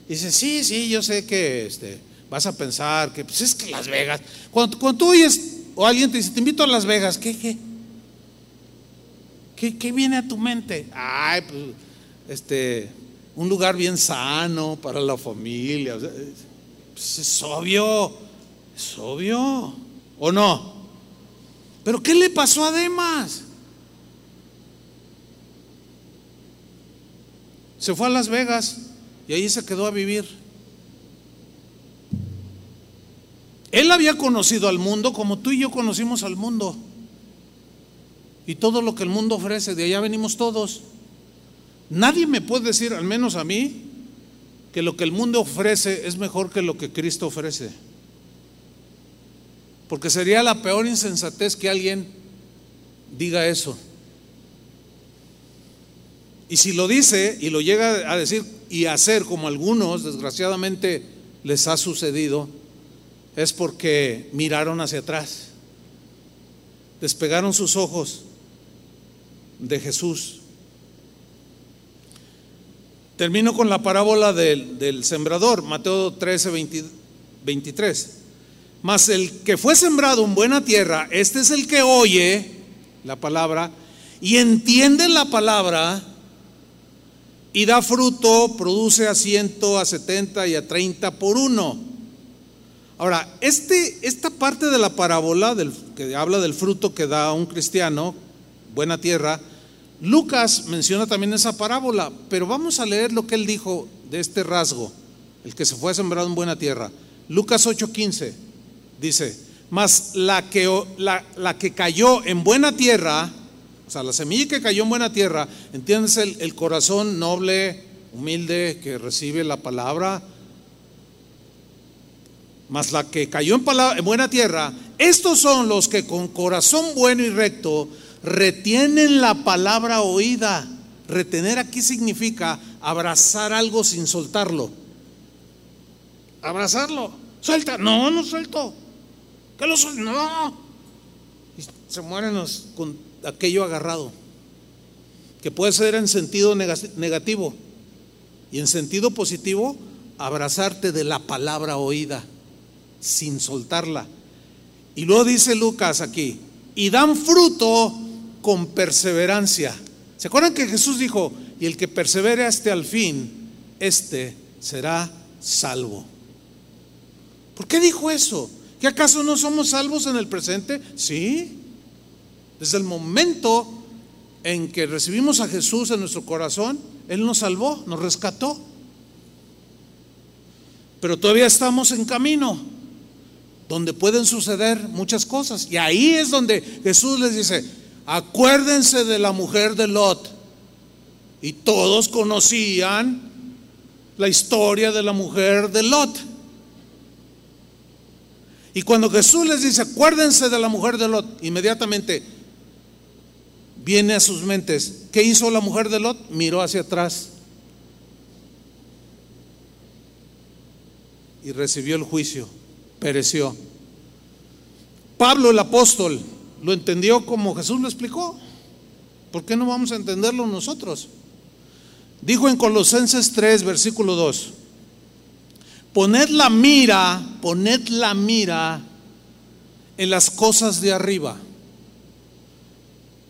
Y dice, sí, sí, yo sé que este, vas a pensar que pues es que Las Vegas. Cuando, cuando tú oyes o alguien te dice, te invito a Las Vegas, ¿qué, qué? ¿Qué, viene a tu mente? Ay, pues, este, un lugar bien sano para la familia. Pues es obvio, es obvio, ¿o no? Pero ¿qué le pasó a Demas? Se fue a Las Vegas y ahí se quedó a vivir. Él había conocido al mundo como tú y yo conocimos al mundo. Y todo lo que el mundo ofrece, de allá venimos todos. Nadie me puede decir, al menos a mí, que lo que el mundo ofrece es mejor que lo que Cristo ofrece. Porque sería la peor insensatez que alguien diga eso. Y si lo dice y lo llega a decir y a hacer como algunos, desgraciadamente, les ha sucedido, es porque miraron hacia atrás, despegaron sus ojos de Jesús. Termino con la parábola del, sembrador, Mateo 13, 23. Mas el que fue sembrado en buena tierra, este es el que oye la palabra y entiende la palabra y da fruto, produce a ciento, a setenta y a treinta por uno. Ahora, este, esta parte de la parábola del, que habla del fruto que da un cristiano, buena tierra, Lucas menciona también esa parábola, pero vamos a leer lo que él dijo de este rasgo, el que se fue sembrado en buena tierra. Lucas 8:15 dice, mas la que, la, que cayó en buena tierra, o sea, la semilla que cayó en buena tierra, entiendes el corazón noble, humilde, que recibe la palabra, mas la que cayó en, en buena tierra, estos son los que con corazón bueno y recto retienen la palabra oída. Retener aquí significa abrazar algo sin soltarlo. Abrazarlo. Suelta. No, no suelto. ¿Qué lo suelto? No. Y se mueren con aquello agarrado. Que puede ser en sentido negativo. Y en sentido positivo, abrazarte de la palabra oída sin soltarla. Y luego dice Lucas aquí, y dan fruto con perseverancia. ¿Se acuerdan que Jesús dijo, y el que persevere hasta el fin, este será salvo? ¿Por qué dijo eso? ¿Que acaso no somos salvos en el presente? Sí. Desde el momento en que recibimos a Jesús en nuestro corazón, Él nos salvó, nos rescató. Pero todavía estamos en camino, donde pueden suceder muchas cosas. Y ahí es donde Jesús les dice, acuérdense de la mujer de Lot. Y todos conocían la historia de la mujer de Lot. Y cuando Jesús les dice, acuérdense de la mujer de Lot, inmediatamente viene a sus mentes, ¿qué hizo la mujer de Lot? Miró hacia atrás y recibió el juicio, pereció. Pablo el apóstol lo entendió como Jesús lo explicó. ¿Por qué no vamos a entenderlo nosotros? Dijo en Colosenses 3, versículo 2, poned la mira, poned la mira en las cosas de arriba,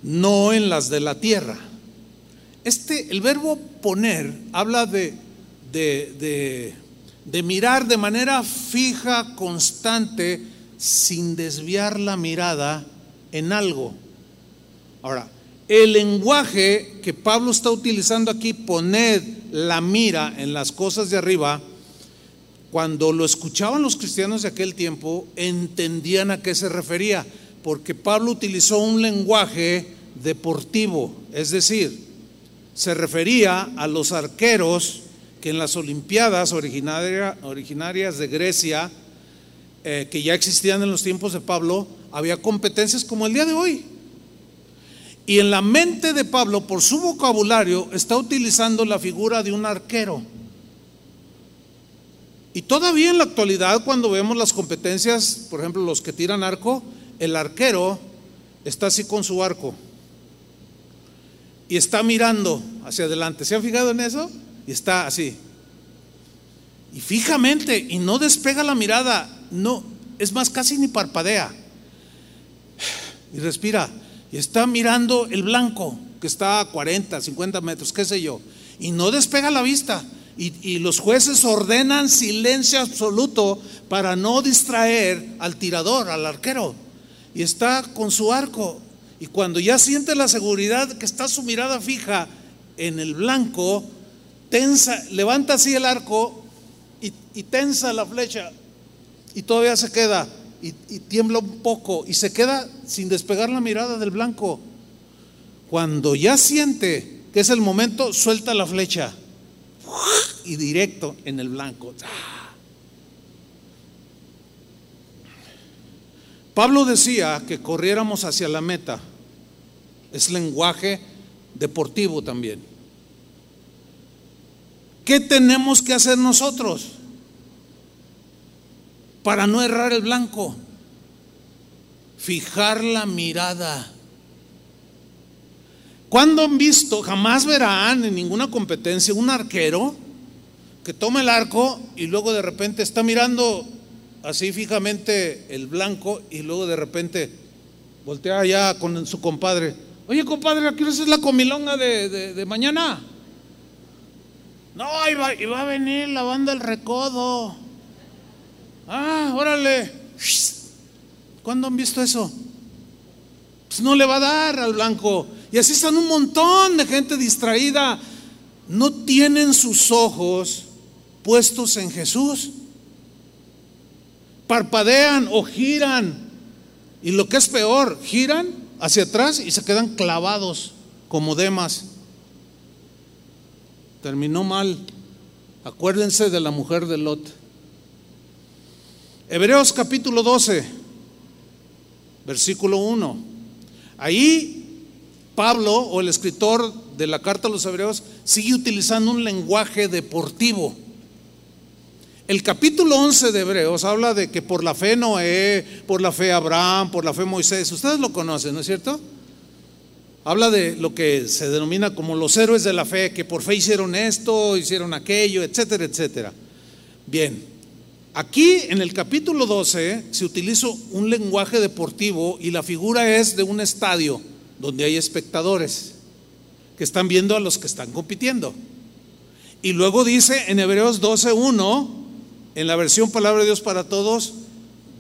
no en las de la tierra. Este, el verbo poner habla de, de, de, de mirar de manera fija, constante, sin desviar la mirada en algo. Ahora, el lenguaje que Pablo está utilizando aquí, poned la mira en las cosas de arriba, cuando lo escuchaban los cristianos de aquel tiempo, entendían a qué se refería, porque Pablo utilizó un lenguaje deportivo, es decir, se refería a los arqueros que en las Olimpiadas originarias de Grecia, eh, que ya existían en los tiempos de Pablo, había competencias como el día de hoy. Y en la mente de Pablo, por su vocabulario, está utilizando la figura de un arquero. Y todavía en la actualidad, cuando vemos las competencias, por ejemplo, los que tiran arco, el arquero está así con su arco y está mirando hacia adelante. ¿Se han fijado en eso? Y está así. Y fijamente, y no despega la mirada, no, es más, casi ni parpadea. Y respira, y está mirando el blanco, que está a 40, 50 metros, qué sé yo, y no despega la vista. Y, y, los jueces ordenan silencio absoluto para no distraer al tirador, al arquero. Y está con su arco. Y cuando ya siente la seguridad que está su mirada fija en el blanco, tensa, levanta así el arco y, tensa la flecha y todavía se queda y, tiembla un poco y se queda sin despegar la mirada del blanco. Cuando ya siente que es el momento, suelta la flecha y directo en el blanco. Pablo decía que corriéramos hacia la meta. Es lenguaje deportivo también. ¿Qué tenemos que hacer nosotros para no errar el blanco? Fijar la mirada. ¿Cuándo han visto? Jamás verán en ninguna competencia un arquero que toma el arco y luego de repente está mirando así fijamente el blanco y luego de repente voltea allá con su compadre. Oye, compadre, ¿aquí es la comilonga de, mañana? No, iba, iba a venir la banda El Recodo. Ah, órale. ¿Cuándo han visto eso? Pues no le va a dar al blanco. Y así están un montón de gente distraída. No tienen sus ojos puestos en Jesús parpadean o giran. Y lo que es peor, giran hacia atrás y se quedan clavados como demas. Terminó mal. Acuérdense de la mujer de Lot. Hebreos capítulo 12, versículo 1. Ahí Pablo o el escritor de la carta a los Hebreos sigue utilizando un lenguaje deportivo. El capítulo 11 de Hebreos habla de que por la fe Noé, por la fe Abraham, por la fe Moisés, ustedes lo conocen, ¿no es cierto? Habla de lo que se denomina como los héroes de la fe, que por fe hicieron esto, hicieron aquello, etcétera, etcétera. Bien, aquí en el capítulo 12 se utiliza un lenguaje deportivo y la figura es de un estadio donde hay espectadores que están viendo a los que están compitiendo. Y luego dice en Hebreos 12.1, en la versión Palabra de Dios para Todos,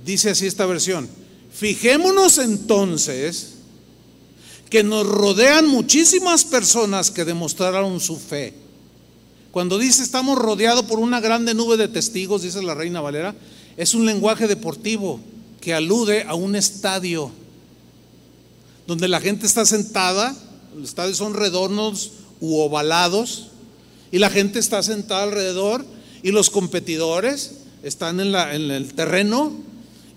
dice así esta versión. Fijémonos entonces que nos rodean muchísimas personas que demostraron su fe. Cuando dice estamos rodeados por una grande nube de testigos, dice la reina Valera, es un lenguaje deportivo que alude a un estadio donde la gente está sentada, los estadios son redondos u ovalados, y la gente está sentada alrededor y los competidores están en, en el terreno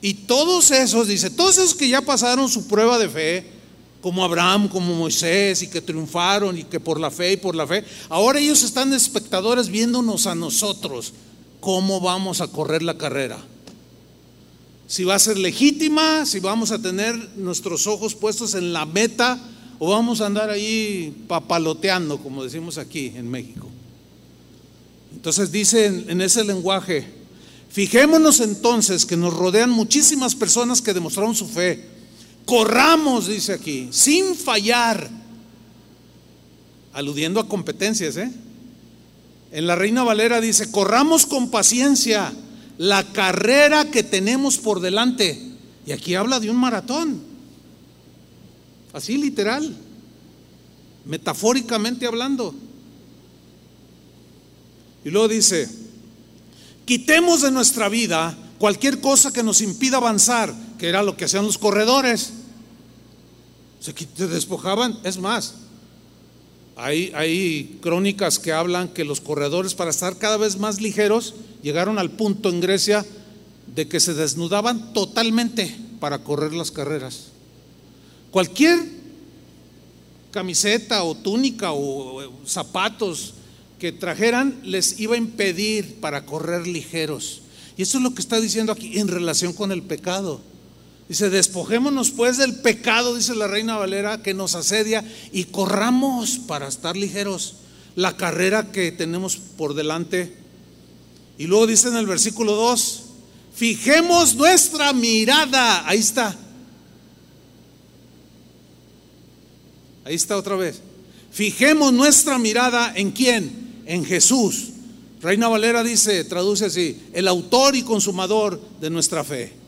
y todos esos, dice, todos esos que ya pasaron su prueba de fe, como Abraham, como Moisés, y que triunfaron y que por la fe y por la fe, ahora ellos están espectadores viéndonos a nosotros cómo vamos a correr la carrera. Si va a ser legítima, si vamos a tener nuestros ojos puestos en la meta o vamos a andar ahí papaloteando, como decimos aquí en México. Entonces dice en, ese lenguaje, fijémonos entonces que nos rodean muchísimas personas que demostraron su fe. Corramos, dice aquí, sin fallar, aludiendo a competencias. ¿eh? En la Reina Valera dice, corramos con paciencia la carrera que tenemos por delante. Y aquí habla de un maratón, así literal, metafóricamente hablando. Y luego dice, quitemos de nuestra vida cualquier cosa que nos impida avanzar, que era lo que hacían los corredores. Se despojaban, es más, hay, hay crónicas que hablan que los corredores para estar cada vez más ligeros llegaron al punto en Grecia de que se desnudaban totalmente para correr las carreras. Cualquier camiseta o túnica o zapatos que trajeran les iba a impedir para correr ligeros. Y eso es lo que está diciendo aquí en relación con el pecado. Dice, despojémonos pues del pecado, dice la reina Valera, que nos asedia y corramos para estar ligeros la carrera que tenemos por delante. Y luego dice en el versículo 2, fijemos nuestra mirada, ahí está. Ahí está otra vez. Fijemos nuestra mirada en quién? En Jesús. Reina Valera dice, traduce así, el autor y consumador de nuestra fe.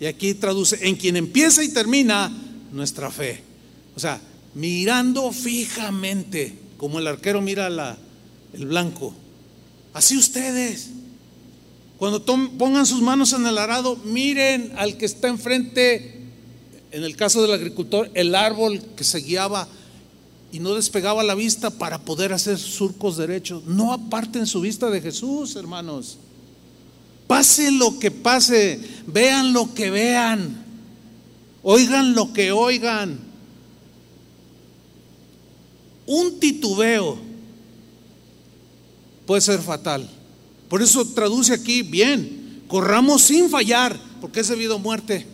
Y aquí traduce, en quien empieza y termina nuestra fe. O sea, mirando fijamente, como el arquero mira la, el blanco. Así ustedes. Cuando pongan sus manos en el arado, miren al que está enfrente, en el caso del agricultor, el árbol que se guiaba y no despegaba la vista para poder hacer surcos derechos. No aparten su vista de Jesús, hermanos. Pase lo que pase, vean lo que vean, oigan lo que oigan. Un titubeo puede ser fatal. Por eso traduce aquí bien, corramos sin fallar, porque es debido muerte.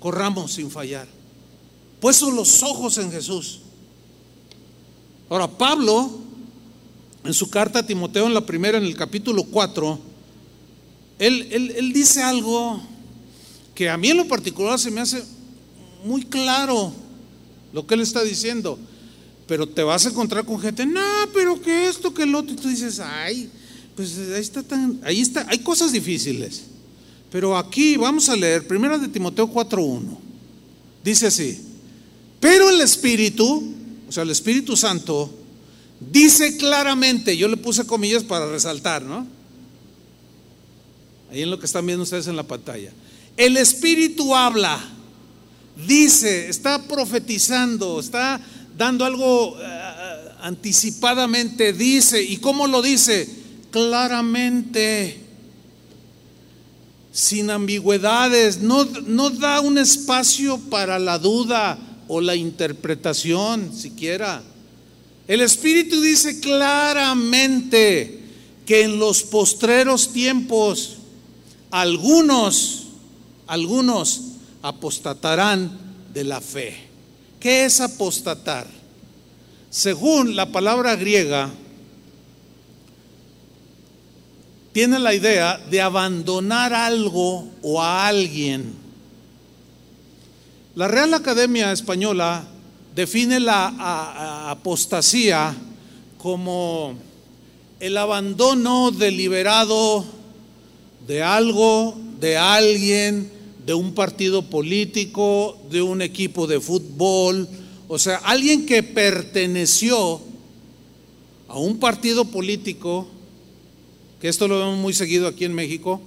Corramos sin fallar. Puesto los ojos en Jesús. Ahora, Pablo en su carta a Timoteo, en la primera, en el capítulo 4, él, él, dice algo que a mí en lo particular se me hace muy claro lo que él está diciendo. Pero te vas a encontrar con gente, no, pero que esto, que el otro, y tú dices, ay, pues ahí está tan, ahí está, hay cosas difíciles. Pero aquí vamos a leer, primera de Timoteo 4.1, dice así, pero el Espíritu, o sea, el Espíritu Santo, Dice claramente, yo le puse comillas para resaltar, ¿no? Ahí en lo que están viendo ustedes en la pantalla. El Espíritu habla, dice, está profetizando, está dando algo eh, anticipadamente, dice. ¿Y cómo lo dice? Claramente, sin ambigüedades, no, no da un espacio para la duda o la interpretación siquiera. El Espíritu dice claramente que en los postreros tiempos algunos, algunos apostatarán de la fe. ¿Qué es apostatar? Según la palabra griega, tiene la idea de abandonar algo o a alguien. La Real Academia Española define la apostasía como el abandono deliberado de algo, de alguien, de un partido político, de un equipo de fútbol, o sea, alguien que perteneció a un partido político, que esto lo vemos muy seguido aquí en México,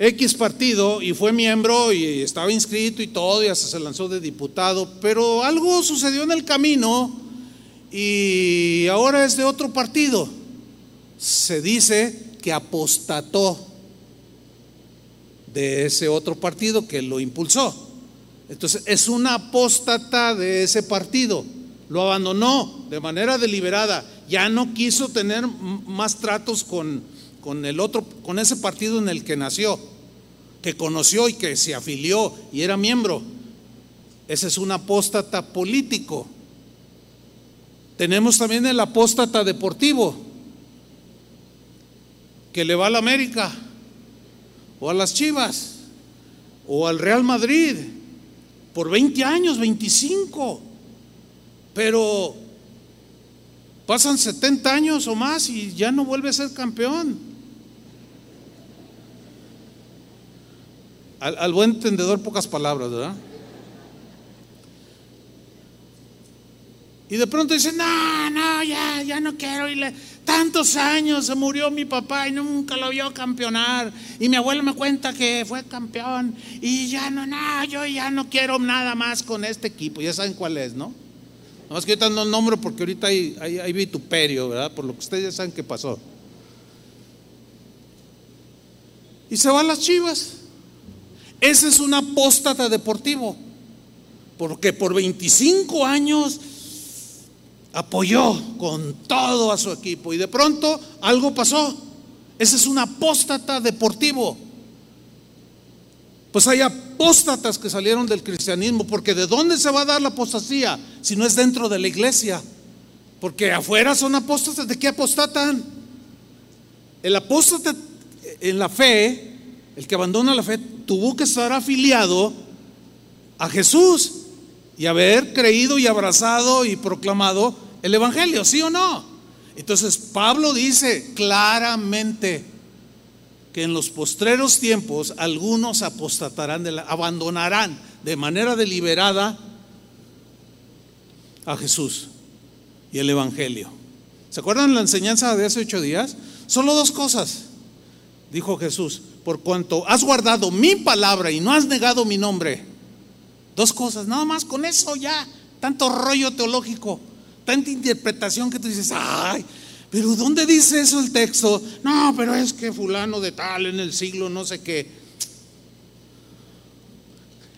X partido y fue miembro y estaba inscrito y todo, y se lanzó de diputado, pero algo sucedió en el camino y ahora es de otro partido. Se dice que apostató de ese otro partido que lo impulsó. Entonces es una apóstata de ese partido. Lo abandonó de manera deliberada. Ya no quiso tener más tratos con, con el otro, con ese partido en el que nació, que conoció y que se afilió y era miembro. Ese es un apóstata político. Tenemos también el apóstata deportivo, que le va a la América, o a las Chivas, o al Real Madrid, por 20 años, 25. Pero pasan 70 años o más y ya no vuelve a ser campeón. Al, buen entendedor, pocas palabras, ¿verdad? Y de pronto dice, no, no, ya, ya no quiero irle. Tantos años se murió mi papá y nunca lo vio campeonar. Y mi abuelo me cuenta que fue campeón. Y ya no, no, yo ya no quiero nada más con este equipo. Ya saben cuál es, ¿no? No más que ahorita no nombro porque ahorita hay, hay, hay vituperio, ¿verdad? Por lo que ustedes ya saben qué pasó. Y se van las chivas. Ese es un apóstata deportivo, porque por 25 años apoyó con todo a su equipo y de pronto algo pasó. Ese es un apóstata deportivo. Pues hay apóstatas que salieron del cristianismo, porque ¿de dónde se va a dar la apostasía si no es dentro de la iglesia? Porque afuera son apóstatas, ¿de qué apostatan? El apóstata en la fe, el que abandona la fe, tuvo que estar afiliado a Jesús y haber creído y abrazado y proclamado el Evangelio, ¿sí o no? Entonces Pablo dice claramente que en los postreros tiempos algunos apostatarán, de la, abandonarán de manera deliberada a Jesús y el Evangelio. ¿Se acuerdan la enseñanza de hace ocho días? Solo dos cosas, dijo Jesús, por cuanto has guardado mi palabra y no has negado mi nombre. Dos cosas, nada más con eso ya, tanto rollo teológico, tanta interpretación que tú dices, ay, pero ¿dónde dice eso el texto? No, pero es que fulano de tal en el siglo no sé qué.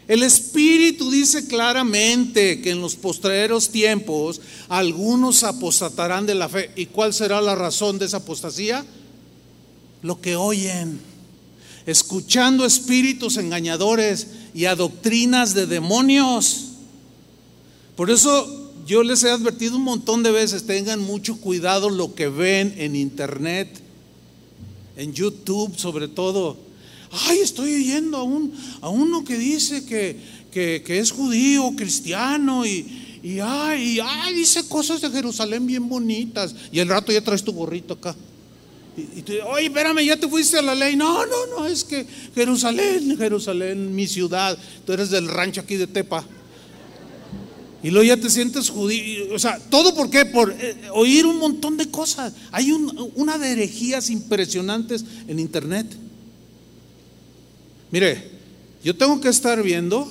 El Espíritu dice claramente que en los postreros tiempos algunos apostatarán de la fe. ¿Y cuál será la razón de esa apostasía? Lo que oyen, escuchando espíritus engañadores y a doctrinas de demonios. Por eso yo les he advertido un montón de veces, tengan mucho cuidado lo que ven en internet, en YouTube sobre todo ay, estoy oyendo a, un, a uno que dice que, que, es judío, cristiano, y, y, ay, ay, dice cosas de Jerusalén bien bonitas, y el rato ya traes tu gorrito acá. Y, tú, oye, espérame, ya te fuiste a la ley. No, no, no, es que Jerusalén, Jerusalén, mi ciudad, tú eres del rancho aquí de Tepa. Y luego ya te sientes judío. O sea, ¿todo por qué? Por eh, oír un montón de cosas. Hay un, una de herejías impresionantes en internet. Mire, yo tengo que estar viendo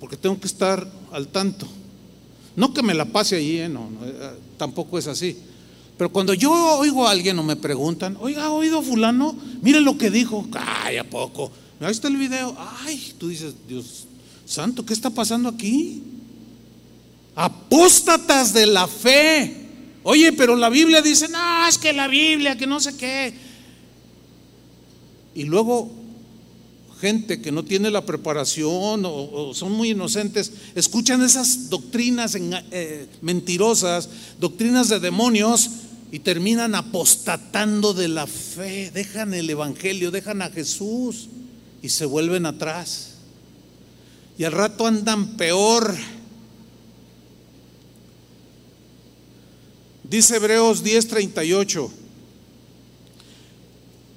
porque tengo que estar al tanto. No que me la pase allí, ¿eh? no, eh, tampoco es así. Pero cuando yo oigo a alguien o me preguntan, oiga, ¿ha oído fulano? Mire lo que dijo. Ay, ¿a poco? Ahí está el video. Ay, tú dices, Dios santo, ¿qué está pasando aquí? Apóstatas de la fe. Oye, pero la Biblia dice, no, es que la Biblia, que no sé qué. Y luego gente que no tiene la preparación o, son muy inocentes, escuchan esas doctrinas eh, mentirosas, doctrinas de demonios y terminan apostatando de la fe, dejan el Evangelio, dejan a Jesús y se vuelven atrás. Y al rato andan peor. Dice Hebreos 10:38,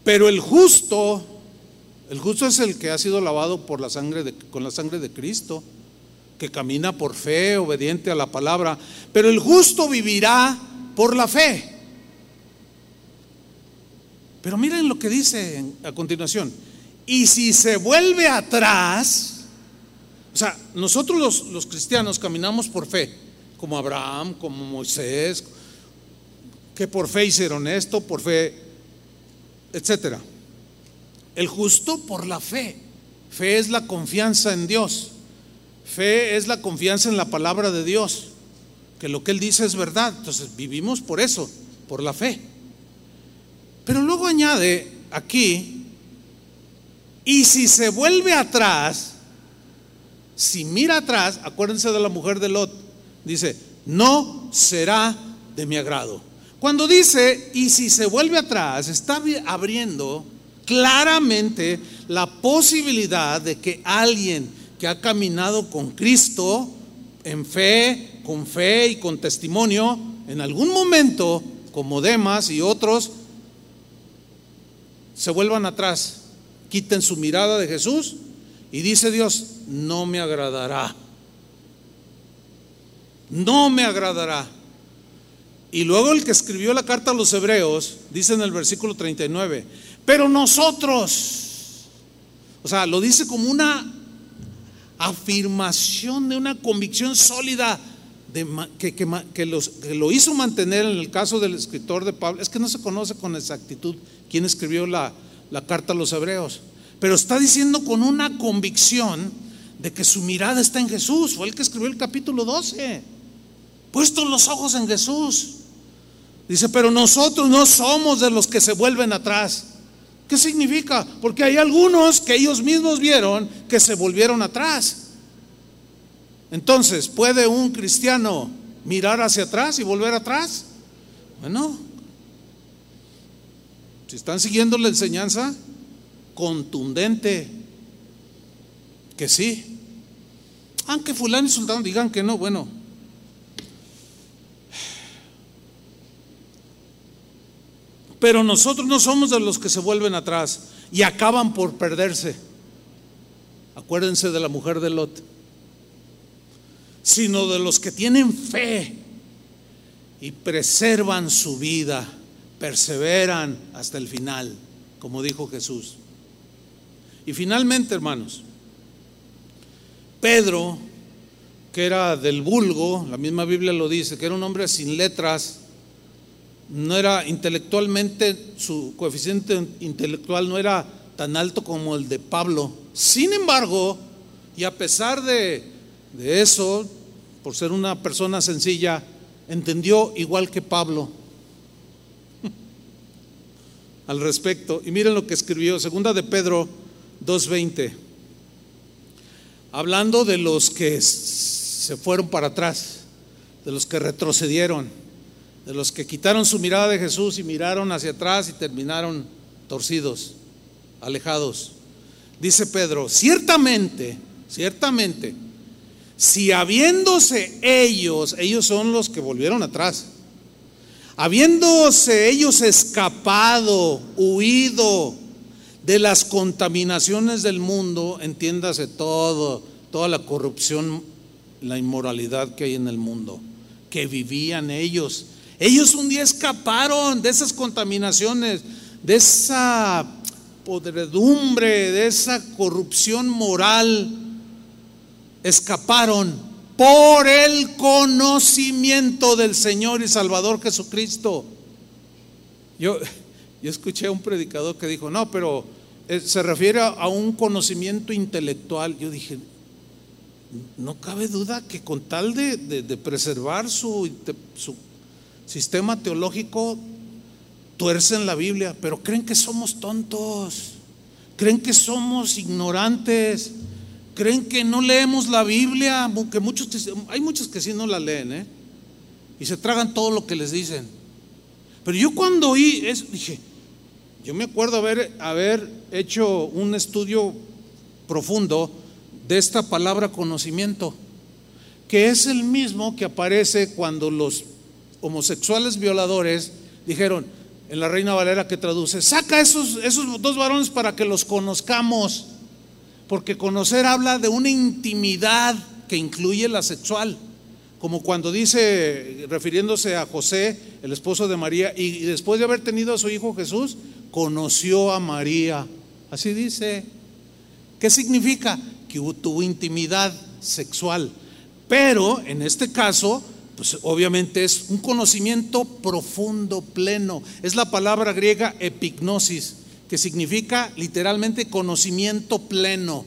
pero el justo el justo es el que ha sido lavado por la sangre con la sangre de Cristo, que camina por fe, obediente a la palabra. Pero el justo vivirá por la fe. Pero miren lo que dice a continuación. Y si se vuelve atrás, o sea, nosotros los, los cristianos caminamos por fe, como Abraham, como Moisés, que por fe hicieron esto, por fe, etcétera. El justo por la fe. Fe es la confianza en Dios. Fe es la confianza en la palabra de Dios. Que lo que Él dice es verdad. Entonces vivimos por eso, por la fe. Pero luego añade aquí, y si se vuelve atrás, si mira atrás, acuérdense de la mujer de Lot, dice, no será de mi agrado. Cuando dice, y si se vuelve atrás, está abriendo claramente la posibilidad de que alguien que ha caminado con Cristo en fe, con fe y con testimonio, en algún momento, como Demas y otros, se vuelvan atrás, quiten su mirada de Jesús y dice Dios, no me agradará. No me agradará. Y luego el que escribió la carta a los hebreos, dice en el versículo 39, pero nosotros, o sea, lo dice como una afirmación de una convicción sólida de, que, lo hizo mantener en el caso del escritor de Pablo. Es que no se conoce con exactitud quién escribió la, la carta a los hebreos. pero está diciendo con una convicción de que su mirada está en Jesús. Fue el que escribió el capítulo 12. Puestos los ojos en Jesús. Dice, pero nosotros no somos de los que se vuelven atrás. ¿Qué significa? Porque hay algunos que ellos mismos vieron que se volvieron atrás. Entonces, ¿puede un cristiano mirar hacia atrás y volver atrás? Bueno, si están siguiendo la enseñanza contundente, que sí. Aunque fulano y sultán digan que no, bueno. Pero nosotros no somos de los que se vuelven atrás y acaban por perderse. Acuérdense de la mujer de Lot. Sino de los que tienen fe y preservan su vida, perseveran hasta el final, como dijo Jesús. Y finalmente, hermanos, Pedro, que era del vulgo, la misma Biblia lo dice, que era un hombre sin letras, no era intelectualmente, su coeficiente intelectual no era tan alto como el de Pablo. Sin embargo, y a pesar de, de eso, por ser una persona sencilla, entendió igual que Pablo <laughs> al respecto. Y miren lo que escribió, segunda de Pedro 2.20, hablando de los que se fueron para atrás, de los que retrocedieron, de los que quitaron su mirada de Jesús y miraron hacia atrás y terminaron torcidos, alejados. Dice Pedro, ciertamente, ciertamente, si habiéndose ellos, ellos son los que volvieron atrás, habiéndose ellos escapado, huido de las contaminaciones del mundo, entiéndase todo, toda la corrupción, la inmoralidad que hay en el mundo, que vivían ellos. Ellos un día escaparon de esas contaminaciones, de esa podredumbre, de esa corrupción moral. Escaparon por el conocimiento del Señor y Salvador Jesucristo. Yo, yo escuché a un predicador que dijo, no, pero eh, se refiere a un conocimiento intelectual. Yo dije, no cabe duda que con tal de, preservar su, su sistema teológico, tuercen la Biblia, pero creen que somos tontos, creen que somos ignorantes creen que no leemos la Biblia, que muchos, hay muchos que sí no la leen, ¿eh? y se tragan todo lo que les dicen. Pero yo cuando oí eso, dije, yo me acuerdo haber, haber hecho un estudio profundo de esta palabra conocimiento, que es el mismo que aparece cuando los homosexuales violadores dijeron, en la Reina Valera que traduce, saca esos, esos dos varones para que los conozcamos. Porque conocer habla de una intimidad que incluye la sexual. Como cuando dice, refiriéndose a José, el esposo de María, y después de haber tenido a su hijo Jesús, conoció a María. Así dice. ¿Qué significa? Que tuvo intimidad sexual. Pero en este caso, pues obviamente es un conocimiento profundo, pleno. Es la palabra griega epignosis que significa literalmente conocimiento pleno.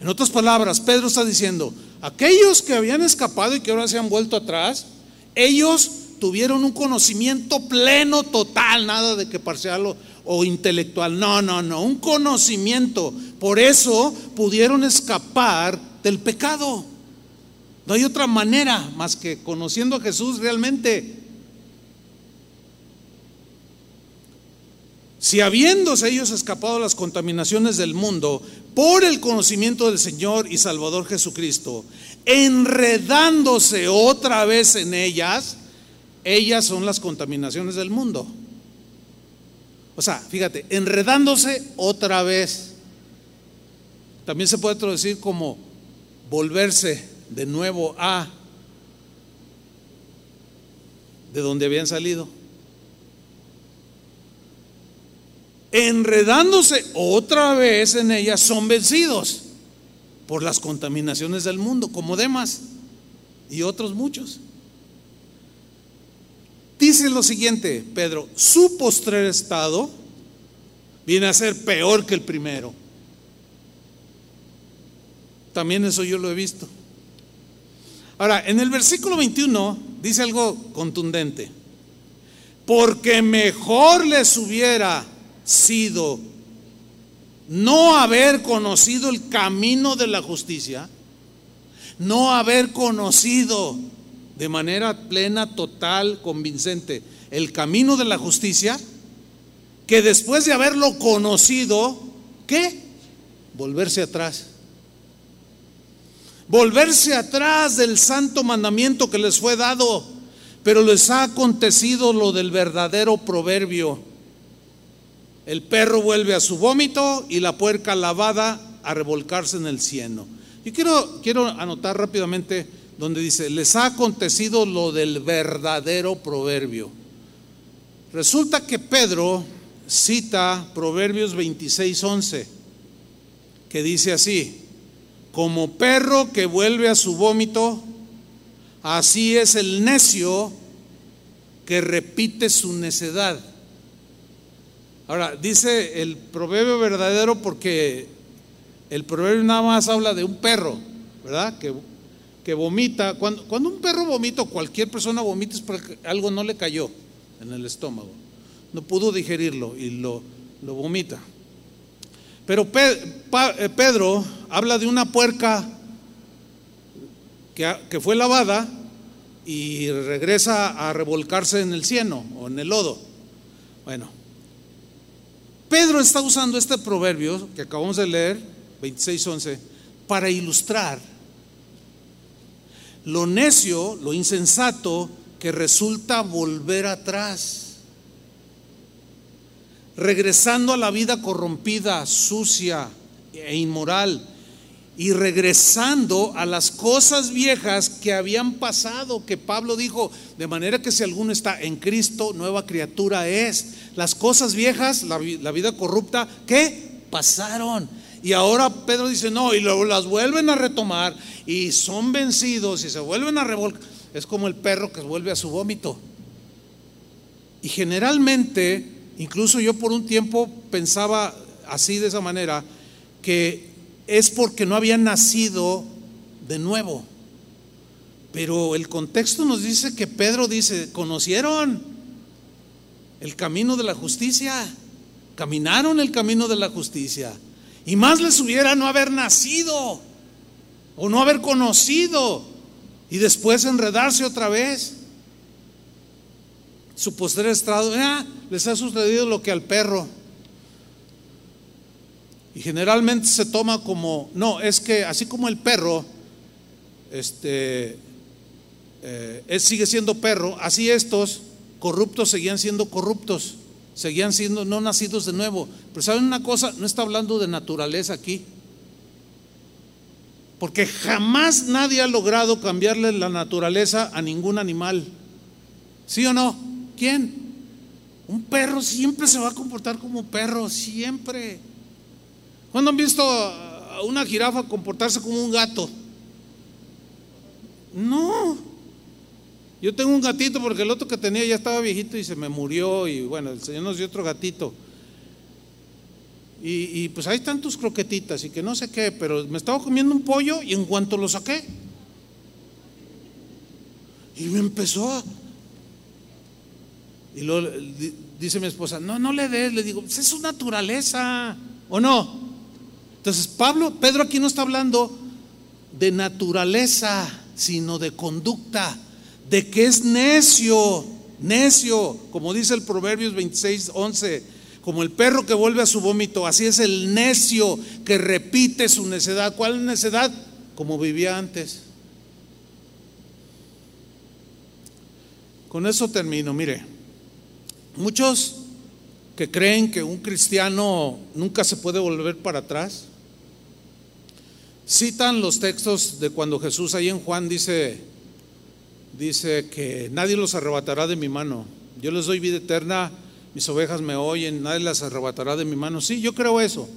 En otras palabras, Pedro está diciendo, aquellos que habían escapado y que ahora se han vuelto atrás, ellos tuvieron un conocimiento pleno, total, nada de que parcial o, o, intelectual. No, no, no, un conocimiento. Por eso pudieron escapar del pecado. No hay otra manera más que conociendo a Jesús realmente Si habiéndose ellos escapado las contaminaciones del mundo por el conocimiento del Señor y Salvador Jesucristo, enredándose otra vez en ellas, ellas son las contaminaciones del mundo. O sea, fíjate, enredándose otra vez. También se puede traducir como volverse de nuevo a de donde habían salido. Enredándose otra vez en ella, son vencidos por las contaminaciones del mundo, como Demas y otros muchos. Dice lo siguiente, Pedro, su postrer estado viene a ser peor que el primero. También eso yo lo he visto. Ahora, en el versículo 21 dice algo contundente. Porque mejor les hubiera sido no haber conocido el camino de la justicia, no haber conocido de manera plena, total, convincente el camino de la justicia, que después de haberlo conocido, ¿qué? Volverse atrás. Volverse atrás del santo mandamiento que les fue dado, pero les ha acontecido lo del verdadero proverbio. El perro vuelve a su vómito y la puerca lavada a revolcarse en el cieno. Yo quiero, quiero anotar rápidamente donde dice, les ha acontecido lo del verdadero proverbio. Resulta que Pedro cita Proverbios 26, 11, que dice así, como perro que vuelve a su vómito, así es el necio que repite su necedad. Ahora, dice el proverbio verdadero porque el proverbio nada más habla de un perro, ¿verdad? Que, que vomita. Cuando, cuando un perro vomita, cualquier persona vomita es porque algo no le cayó en el estómago no pudo digerirlo y lo, lo vomita. Pero eh, Pedro habla de una puerca que, que, fue lavada y regresa a revolcarse en el cieno o en el lodo. Bueno, Pedro está usando este proverbio que acabamos de leer, 26.11, para ilustrar lo necio, lo insensato que resulta volver atrás regresando a la vida corrompida, sucia e inmoral, y regresando a las cosas viejas que habían pasado, que Pablo dijo, de manera que si alguno está en Cristo, nueva criatura es. Las cosas viejas, la, vida corrupta, ¿qué? Pasaron. Y ahora Pedro dice, no, y luego las vuelven a retomar y son vencidos y se vuelven a revolcar. Es como el perro que vuelve a su vómito. Y generalmente Incluso yo por un tiempo pensaba así de esa manera, que es porque no había nacido de nuevo. Pero el contexto nos dice que Pedro dice, conocieron el camino de la justicia, caminaron el camino de la justicia. Y más les hubiera no haber nacido o no haber conocido y después enredarse otra vez su posterior estrado, ah, les ha sucedido lo que al perro. Y generalmente se toma como, no, es que así como el perro, este, eh, sigue siendo perro, así estos corruptos seguían siendo corruptos, seguían siendo no nacidos de nuevo. Pero ¿saben una cosa? No está hablando de naturaleza aquí. Porque jamás nadie ha logrado cambiarle la naturaleza a ningún animal. ¿Sí o no? ¿Quién? Un perro siempre se va a comportar como perro, siempre. ¿Cuándo han visto a una jirafa comportarse como un gato? No. Yo tengo un gatito porque el otro que tenía ya estaba viejito y se me murió y bueno, el Señor nos dio otro gatito. Y, pues ahí están tus croquetitas y que no sé qué, pero me estaba comiendo un pollo y en cuanto lo saqué, y me empezó y luego dice mi esposa, no, no le des, le digo, pues es su naturaleza, ¿o no? Entonces, Pablo, Pedro aquí no está hablando de naturaleza, sino de conducta, de que es necio, necio, como dice el Proverbios 26, 11, como el perro que vuelve a su vómito, así es el necio que repite su necedad. ¿Cuál necedad? Como vivía antes. Con eso termino, mire. Muchos que creen que un cristiano nunca se puede volver para atrás, citan los textos de cuando Jesús ahí en Juan dice, dice que nadie los arrebatará de mi mano. Yo les doy vida eterna, mis ovejas me oyen, nadie las arrebatará de mi mano. Sí, yo creo eso.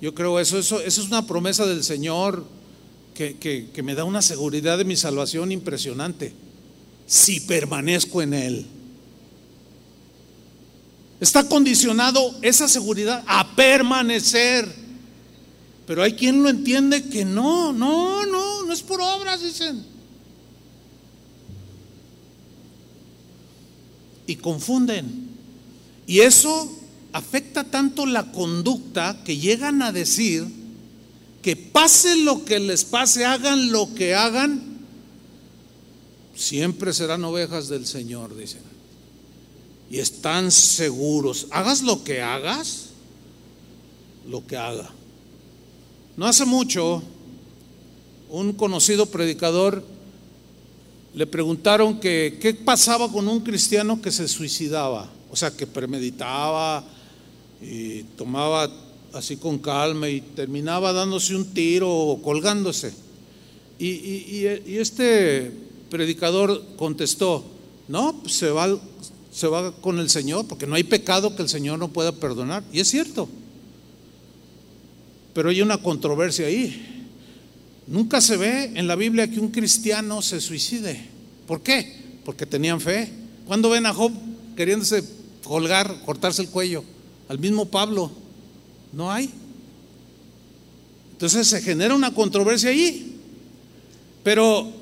Yo creo eso. Eso, eso es una promesa del Señor que, que me da una seguridad de mi salvación impresionante. Si permanezco en Él. Está condicionado esa seguridad a permanecer. Pero hay quien lo entiende que no, no, no, no es por obras, dicen. Y confunden. Y eso afecta tanto la conducta que llegan a decir que pase lo que les pase, hagan lo que hagan, siempre serán ovejas del Señor, dicen. Y están seguros, hagas lo que hagas, lo que haga. No hace mucho, un conocido predicador le preguntaron que qué pasaba con un cristiano que se suicidaba, o sea, que premeditaba y tomaba así con calma y terminaba dándose un tiro o colgándose. Y, este predicador contestó, no, pues se va, se va con el Señor, porque no hay pecado que el Señor no pueda perdonar. Y es cierto. Pero hay una controversia ahí. Nunca se ve en la Biblia que un cristiano se suicide. ¿Por qué? Porque tenían fe. ¿Cuándo ven a Job queriéndose colgar, cortarse el cuello? Al mismo Pablo. No hay. Entonces se genera una controversia ahí. Pero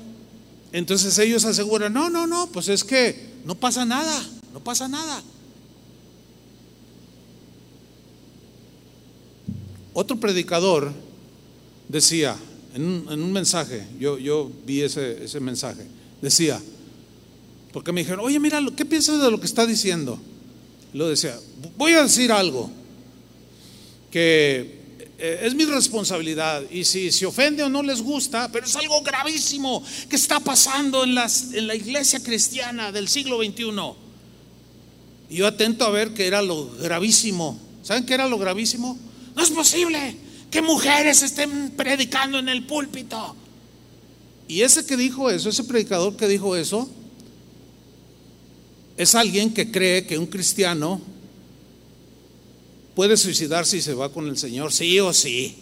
entonces ellos aseguran, no, no, no, pues es que no pasa nada, no pasa nada. Otro predicador decía en un, mensaje, yo, vi ese, ese, mensaje, decía, porque me dijeron, oye, mira, ¿qué piensas de lo que está diciendo? Lo decía, voy a decir algo que eh, es mi responsabilidad y si se ofende o no les gusta, pero es algo gravísimo que está pasando en, las, en la iglesia cristiana del siglo XXI. Y yo atento a ver que era lo gravísimo. ¿Saben qué era lo gravísimo? No es posible que mujeres estén predicando en el púlpito. Y ese que dijo eso, ese predicador que dijo eso, es alguien que cree que un cristiano puede suicidarse y se va con el Señor, sí o sí.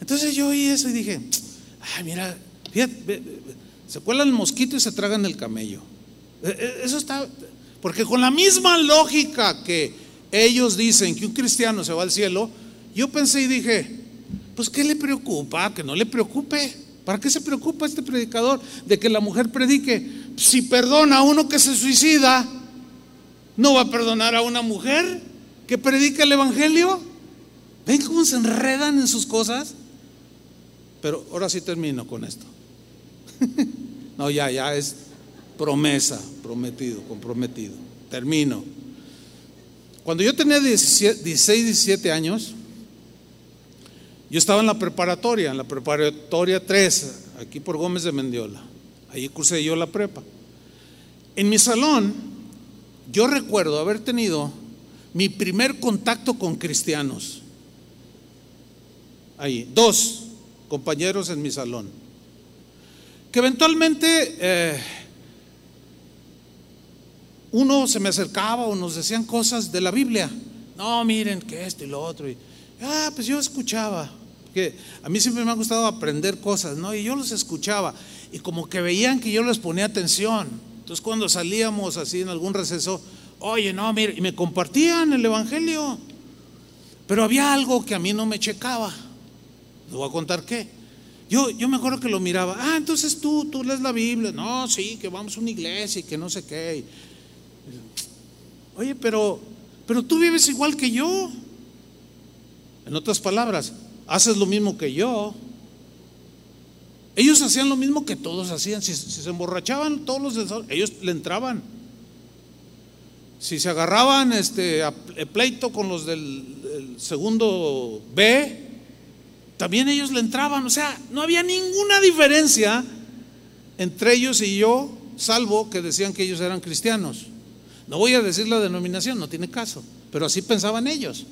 Entonces yo oí eso y dije, ay, mira, fíjate, se cuelan el mosquito y se tragan el camello. E, e, eso está, porque con la misma lógica que ellos dicen que un cristiano se va al cielo, yo pensé y dije, pues ¿qué le preocupa? Que no le preocupe. ¿Para qué se preocupa este predicador de que la mujer predique? Si perdona a uno que se suicida, ¿no va a perdonar a una mujer que predica el Evangelio? ¿Ven cómo se enredan en sus cosas? Pero ahora sí termino con esto. <laughs> no, ya, ya es promesa, prometido, comprometido. Termino. Cuando yo tenía 16, 17 años, yo estaba en la preparatoria, en la preparatoria 3, aquí por Gómez de Mendiola. Ahí cursé yo la prepa. En mi salón, yo recuerdo haber tenido mi primer contacto con cristianos. Ahí, dos compañeros en mi salón. Que eventualmente eh, uno se me acercaba o nos decían cosas de la Biblia. No, miren que esto y lo otro. Y, ah, pues yo escuchaba. Que a mí siempre me ha gustado aprender cosas, ¿no? Y yo los escuchaba. Y como que veían que yo les ponía atención. Entonces cuando salíamos así en algún receso, oye, no, mire, y me compartían el Evangelio. Pero había algo que a mí no me checaba. Les voy a contar qué. Yo, yo me acuerdo que lo miraba. Ah, entonces tú, tú lees la Biblia. No, sí, que vamos a una iglesia y que no sé qué. Oye, pero, pero tú vives igual que yo. En otras palabras, haces lo mismo que yo. Ellos hacían lo mismo que todos hacían. Si, se emborrachaban, todos los ellos le entraban. Si se agarraban este a pleito con los del segundo B, también ellos le entraban. O sea, no había ninguna diferencia entre ellos y yo, salvo que decían que ellos eran cristianos. No voy a decir la denominación, no tiene caso, pero así pensaban ellos.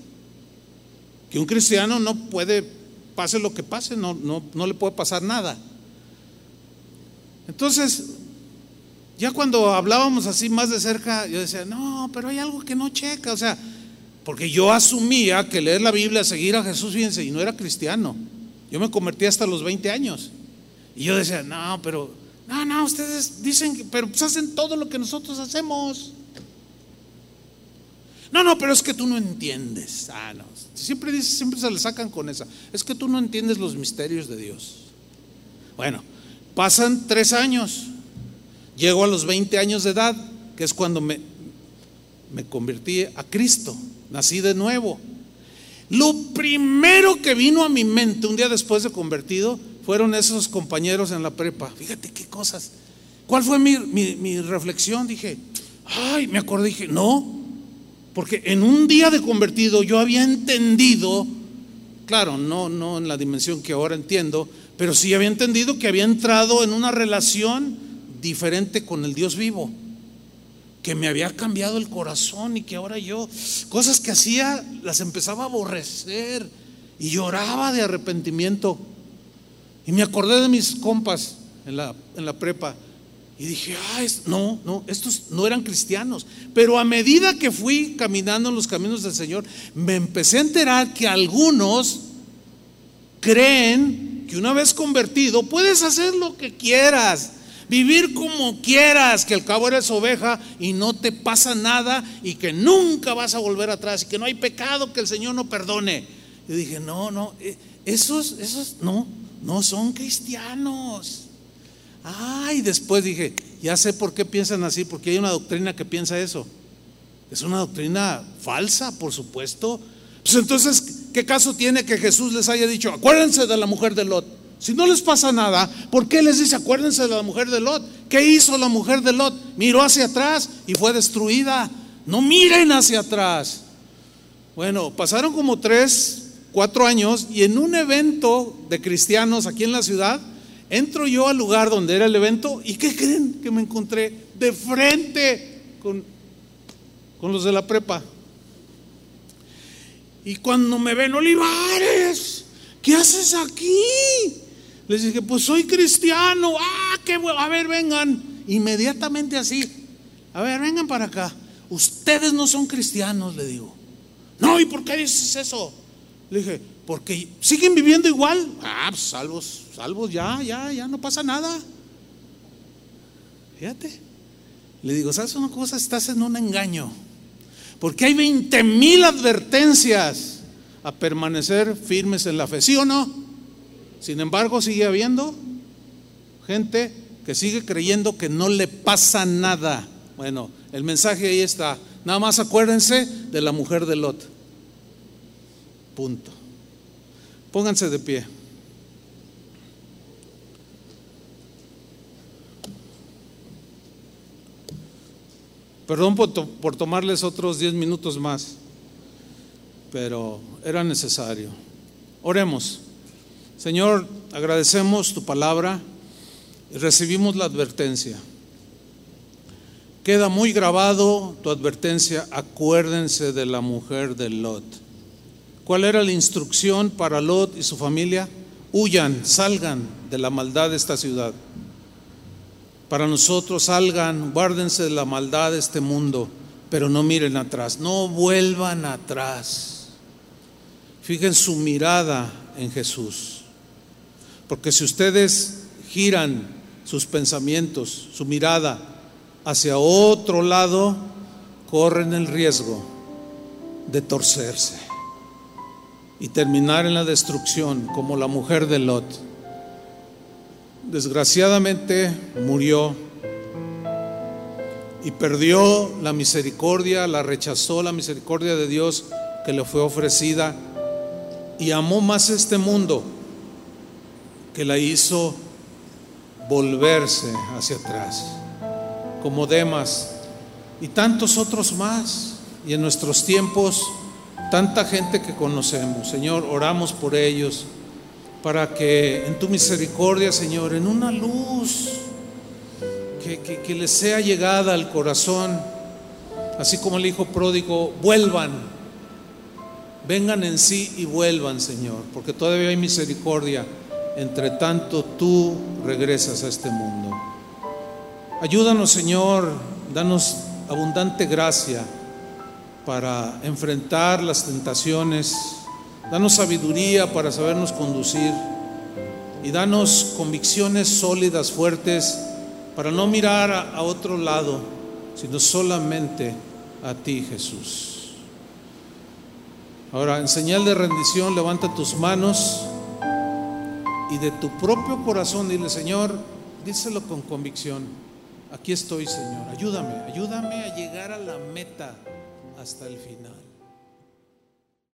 Que un cristiano no puede, pase lo que pase, no, no, no le puede pasar nada. Entonces, ya cuando hablábamos así más de cerca, yo decía, no, pero hay algo que no checa, o sea, porque yo asumía que leer la Biblia, seguir a Jesús, fíjense, y no era cristiano. Yo me convertí hasta los 20 años. Y yo decía, no, pero, no, no, ustedes dicen, pero pues hacen todo lo que nosotros hacemos. No, no, pero es que tú no entiendes. Ah, no. Siempre, dice, siempre se le sacan con esa. Es que tú no entiendes los misterios de Dios. Bueno, pasan tres años. Llego a los 20 años de edad, que es cuando me, me convertí a Cristo. Nací de nuevo. Lo primero que vino a mi mente un día después de convertido fueron esos compañeros en la prepa. Fíjate qué cosas. ¿Cuál fue mi, mi reflexión? Dije, ay, me acordé, dije, no, porque en un día de convertido yo había entendido, claro, no, no en la dimensión que ahora entiendo, pero sí había entendido que había entrado en una relación diferente con el Dios vivo, que me había cambiado el corazón y que ahora yo, cosas que hacía, las empezaba a aborrecer y lloraba de arrepentimiento. Y me acordé de mis compas en la, en la prepa y dije, ah, no, no, estos no eran cristianos. Pero a medida que fui caminando en los caminos del Señor, me empecé a enterar que algunos creen que una vez convertido puedes hacer lo que quieras, vivir como quieras, que al cabo eres oveja y no te pasa nada y que nunca vas a volver atrás y que no hay pecado que el Señor no perdone. Y dije, no, no, eh, esos, esos no, no son cristianos. Ay, después dije, ya sé por qué piensan así, porque hay una doctrina que piensa eso. Es una doctrina falsa, por supuesto. Pues entonces, ¿qué caso tiene que Jesús les haya dicho, acuérdense de la mujer de Lot? Si no les pasa nada, ¿por qué les dice, acuérdense de la mujer de Lot? ¿Qué hizo la mujer de Lot? Miró hacia atrás y fue destruida. No miren hacia atrás. Bueno, pasaron como tres, cuatro años y en un evento de cristianos aquí en la ciudad, Entro yo al lugar donde era el evento y ¿qué creen que me encontré? De frente con, con los de la prepa. Y cuando me ven, Olivares, ¿qué haces aquí? Les dije, pues soy cristiano. Ah, qué bueno. A ver, vengan. Inmediatamente así. A ver, vengan para acá. Ustedes no son cristianos, le digo. No, ¿y por qué dices eso? Le dije, porque siguen viviendo igual. Ah, pues salvos, salvos, ya, ya, ya no pasa nada. Fíjate. Le digo, ¿sabes una cosa? Estás en un engaño. Porque hay 20 mil advertencias a permanecer firmes en la fe, ¿sí o no? Sin embargo, sigue habiendo gente que sigue creyendo que no le pasa nada. Bueno, el mensaje ahí está. Nada más acuérdense de la mujer de Lot. Punto. Pónganse de pie. Perdón por, tomarles otros diez minutos más, pero era necesario. Oremos. Señor, agradecemos tu palabra y recibimos la advertencia. Queda muy grabado tu advertencia, acuérdense de la mujer de Lot. ¿Cuál era la instrucción para Lot y su familia? Huyan, salgan de la maldad de esta ciudad. Para nosotros salgan, guárdense de la maldad de este mundo, pero no miren atrás, no vuelvan atrás. Fijen su mirada en Jesús. Porque si ustedes giran sus pensamientos, su mirada hacia otro lado, corren el riesgo de torcerse y terminar en la destrucción como la mujer de Lot. Desgraciadamente murió y perdió la misericordia, la rechazó la misericordia de Dios que le fue ofrecida y amó más este mundo que la hizo volverse hacia atrás, como Demas y tantos otros más. Y en nuestros tiempos tanta gente que conocemos. Señor, oramos por ellos para que en tu misericordia, Señor, en una luz que, que, les sea llegada al corazón, así como el Hijo pródigo, vuelvan, vengan en sí y vuelvan, Señor, porque todavía hay misericordia, entre tanto tú regresas a este mundo. Ayúdanos, Señor, danos abundante gracia para enfrentar las tentaciones. Danos sabiduría para sabernos conducir y danos convicciones sólidas, fuertes, para no mirar a, otro lado, sino solamente a ti, Jesús. Ahora, en señal de rendición, levanta tus manos y de tu propio corazón dile, Señor, díselo con convicción. Aquí estoy, Señor. Ayúdame, ayúdame a llegar a la meta hasta el final.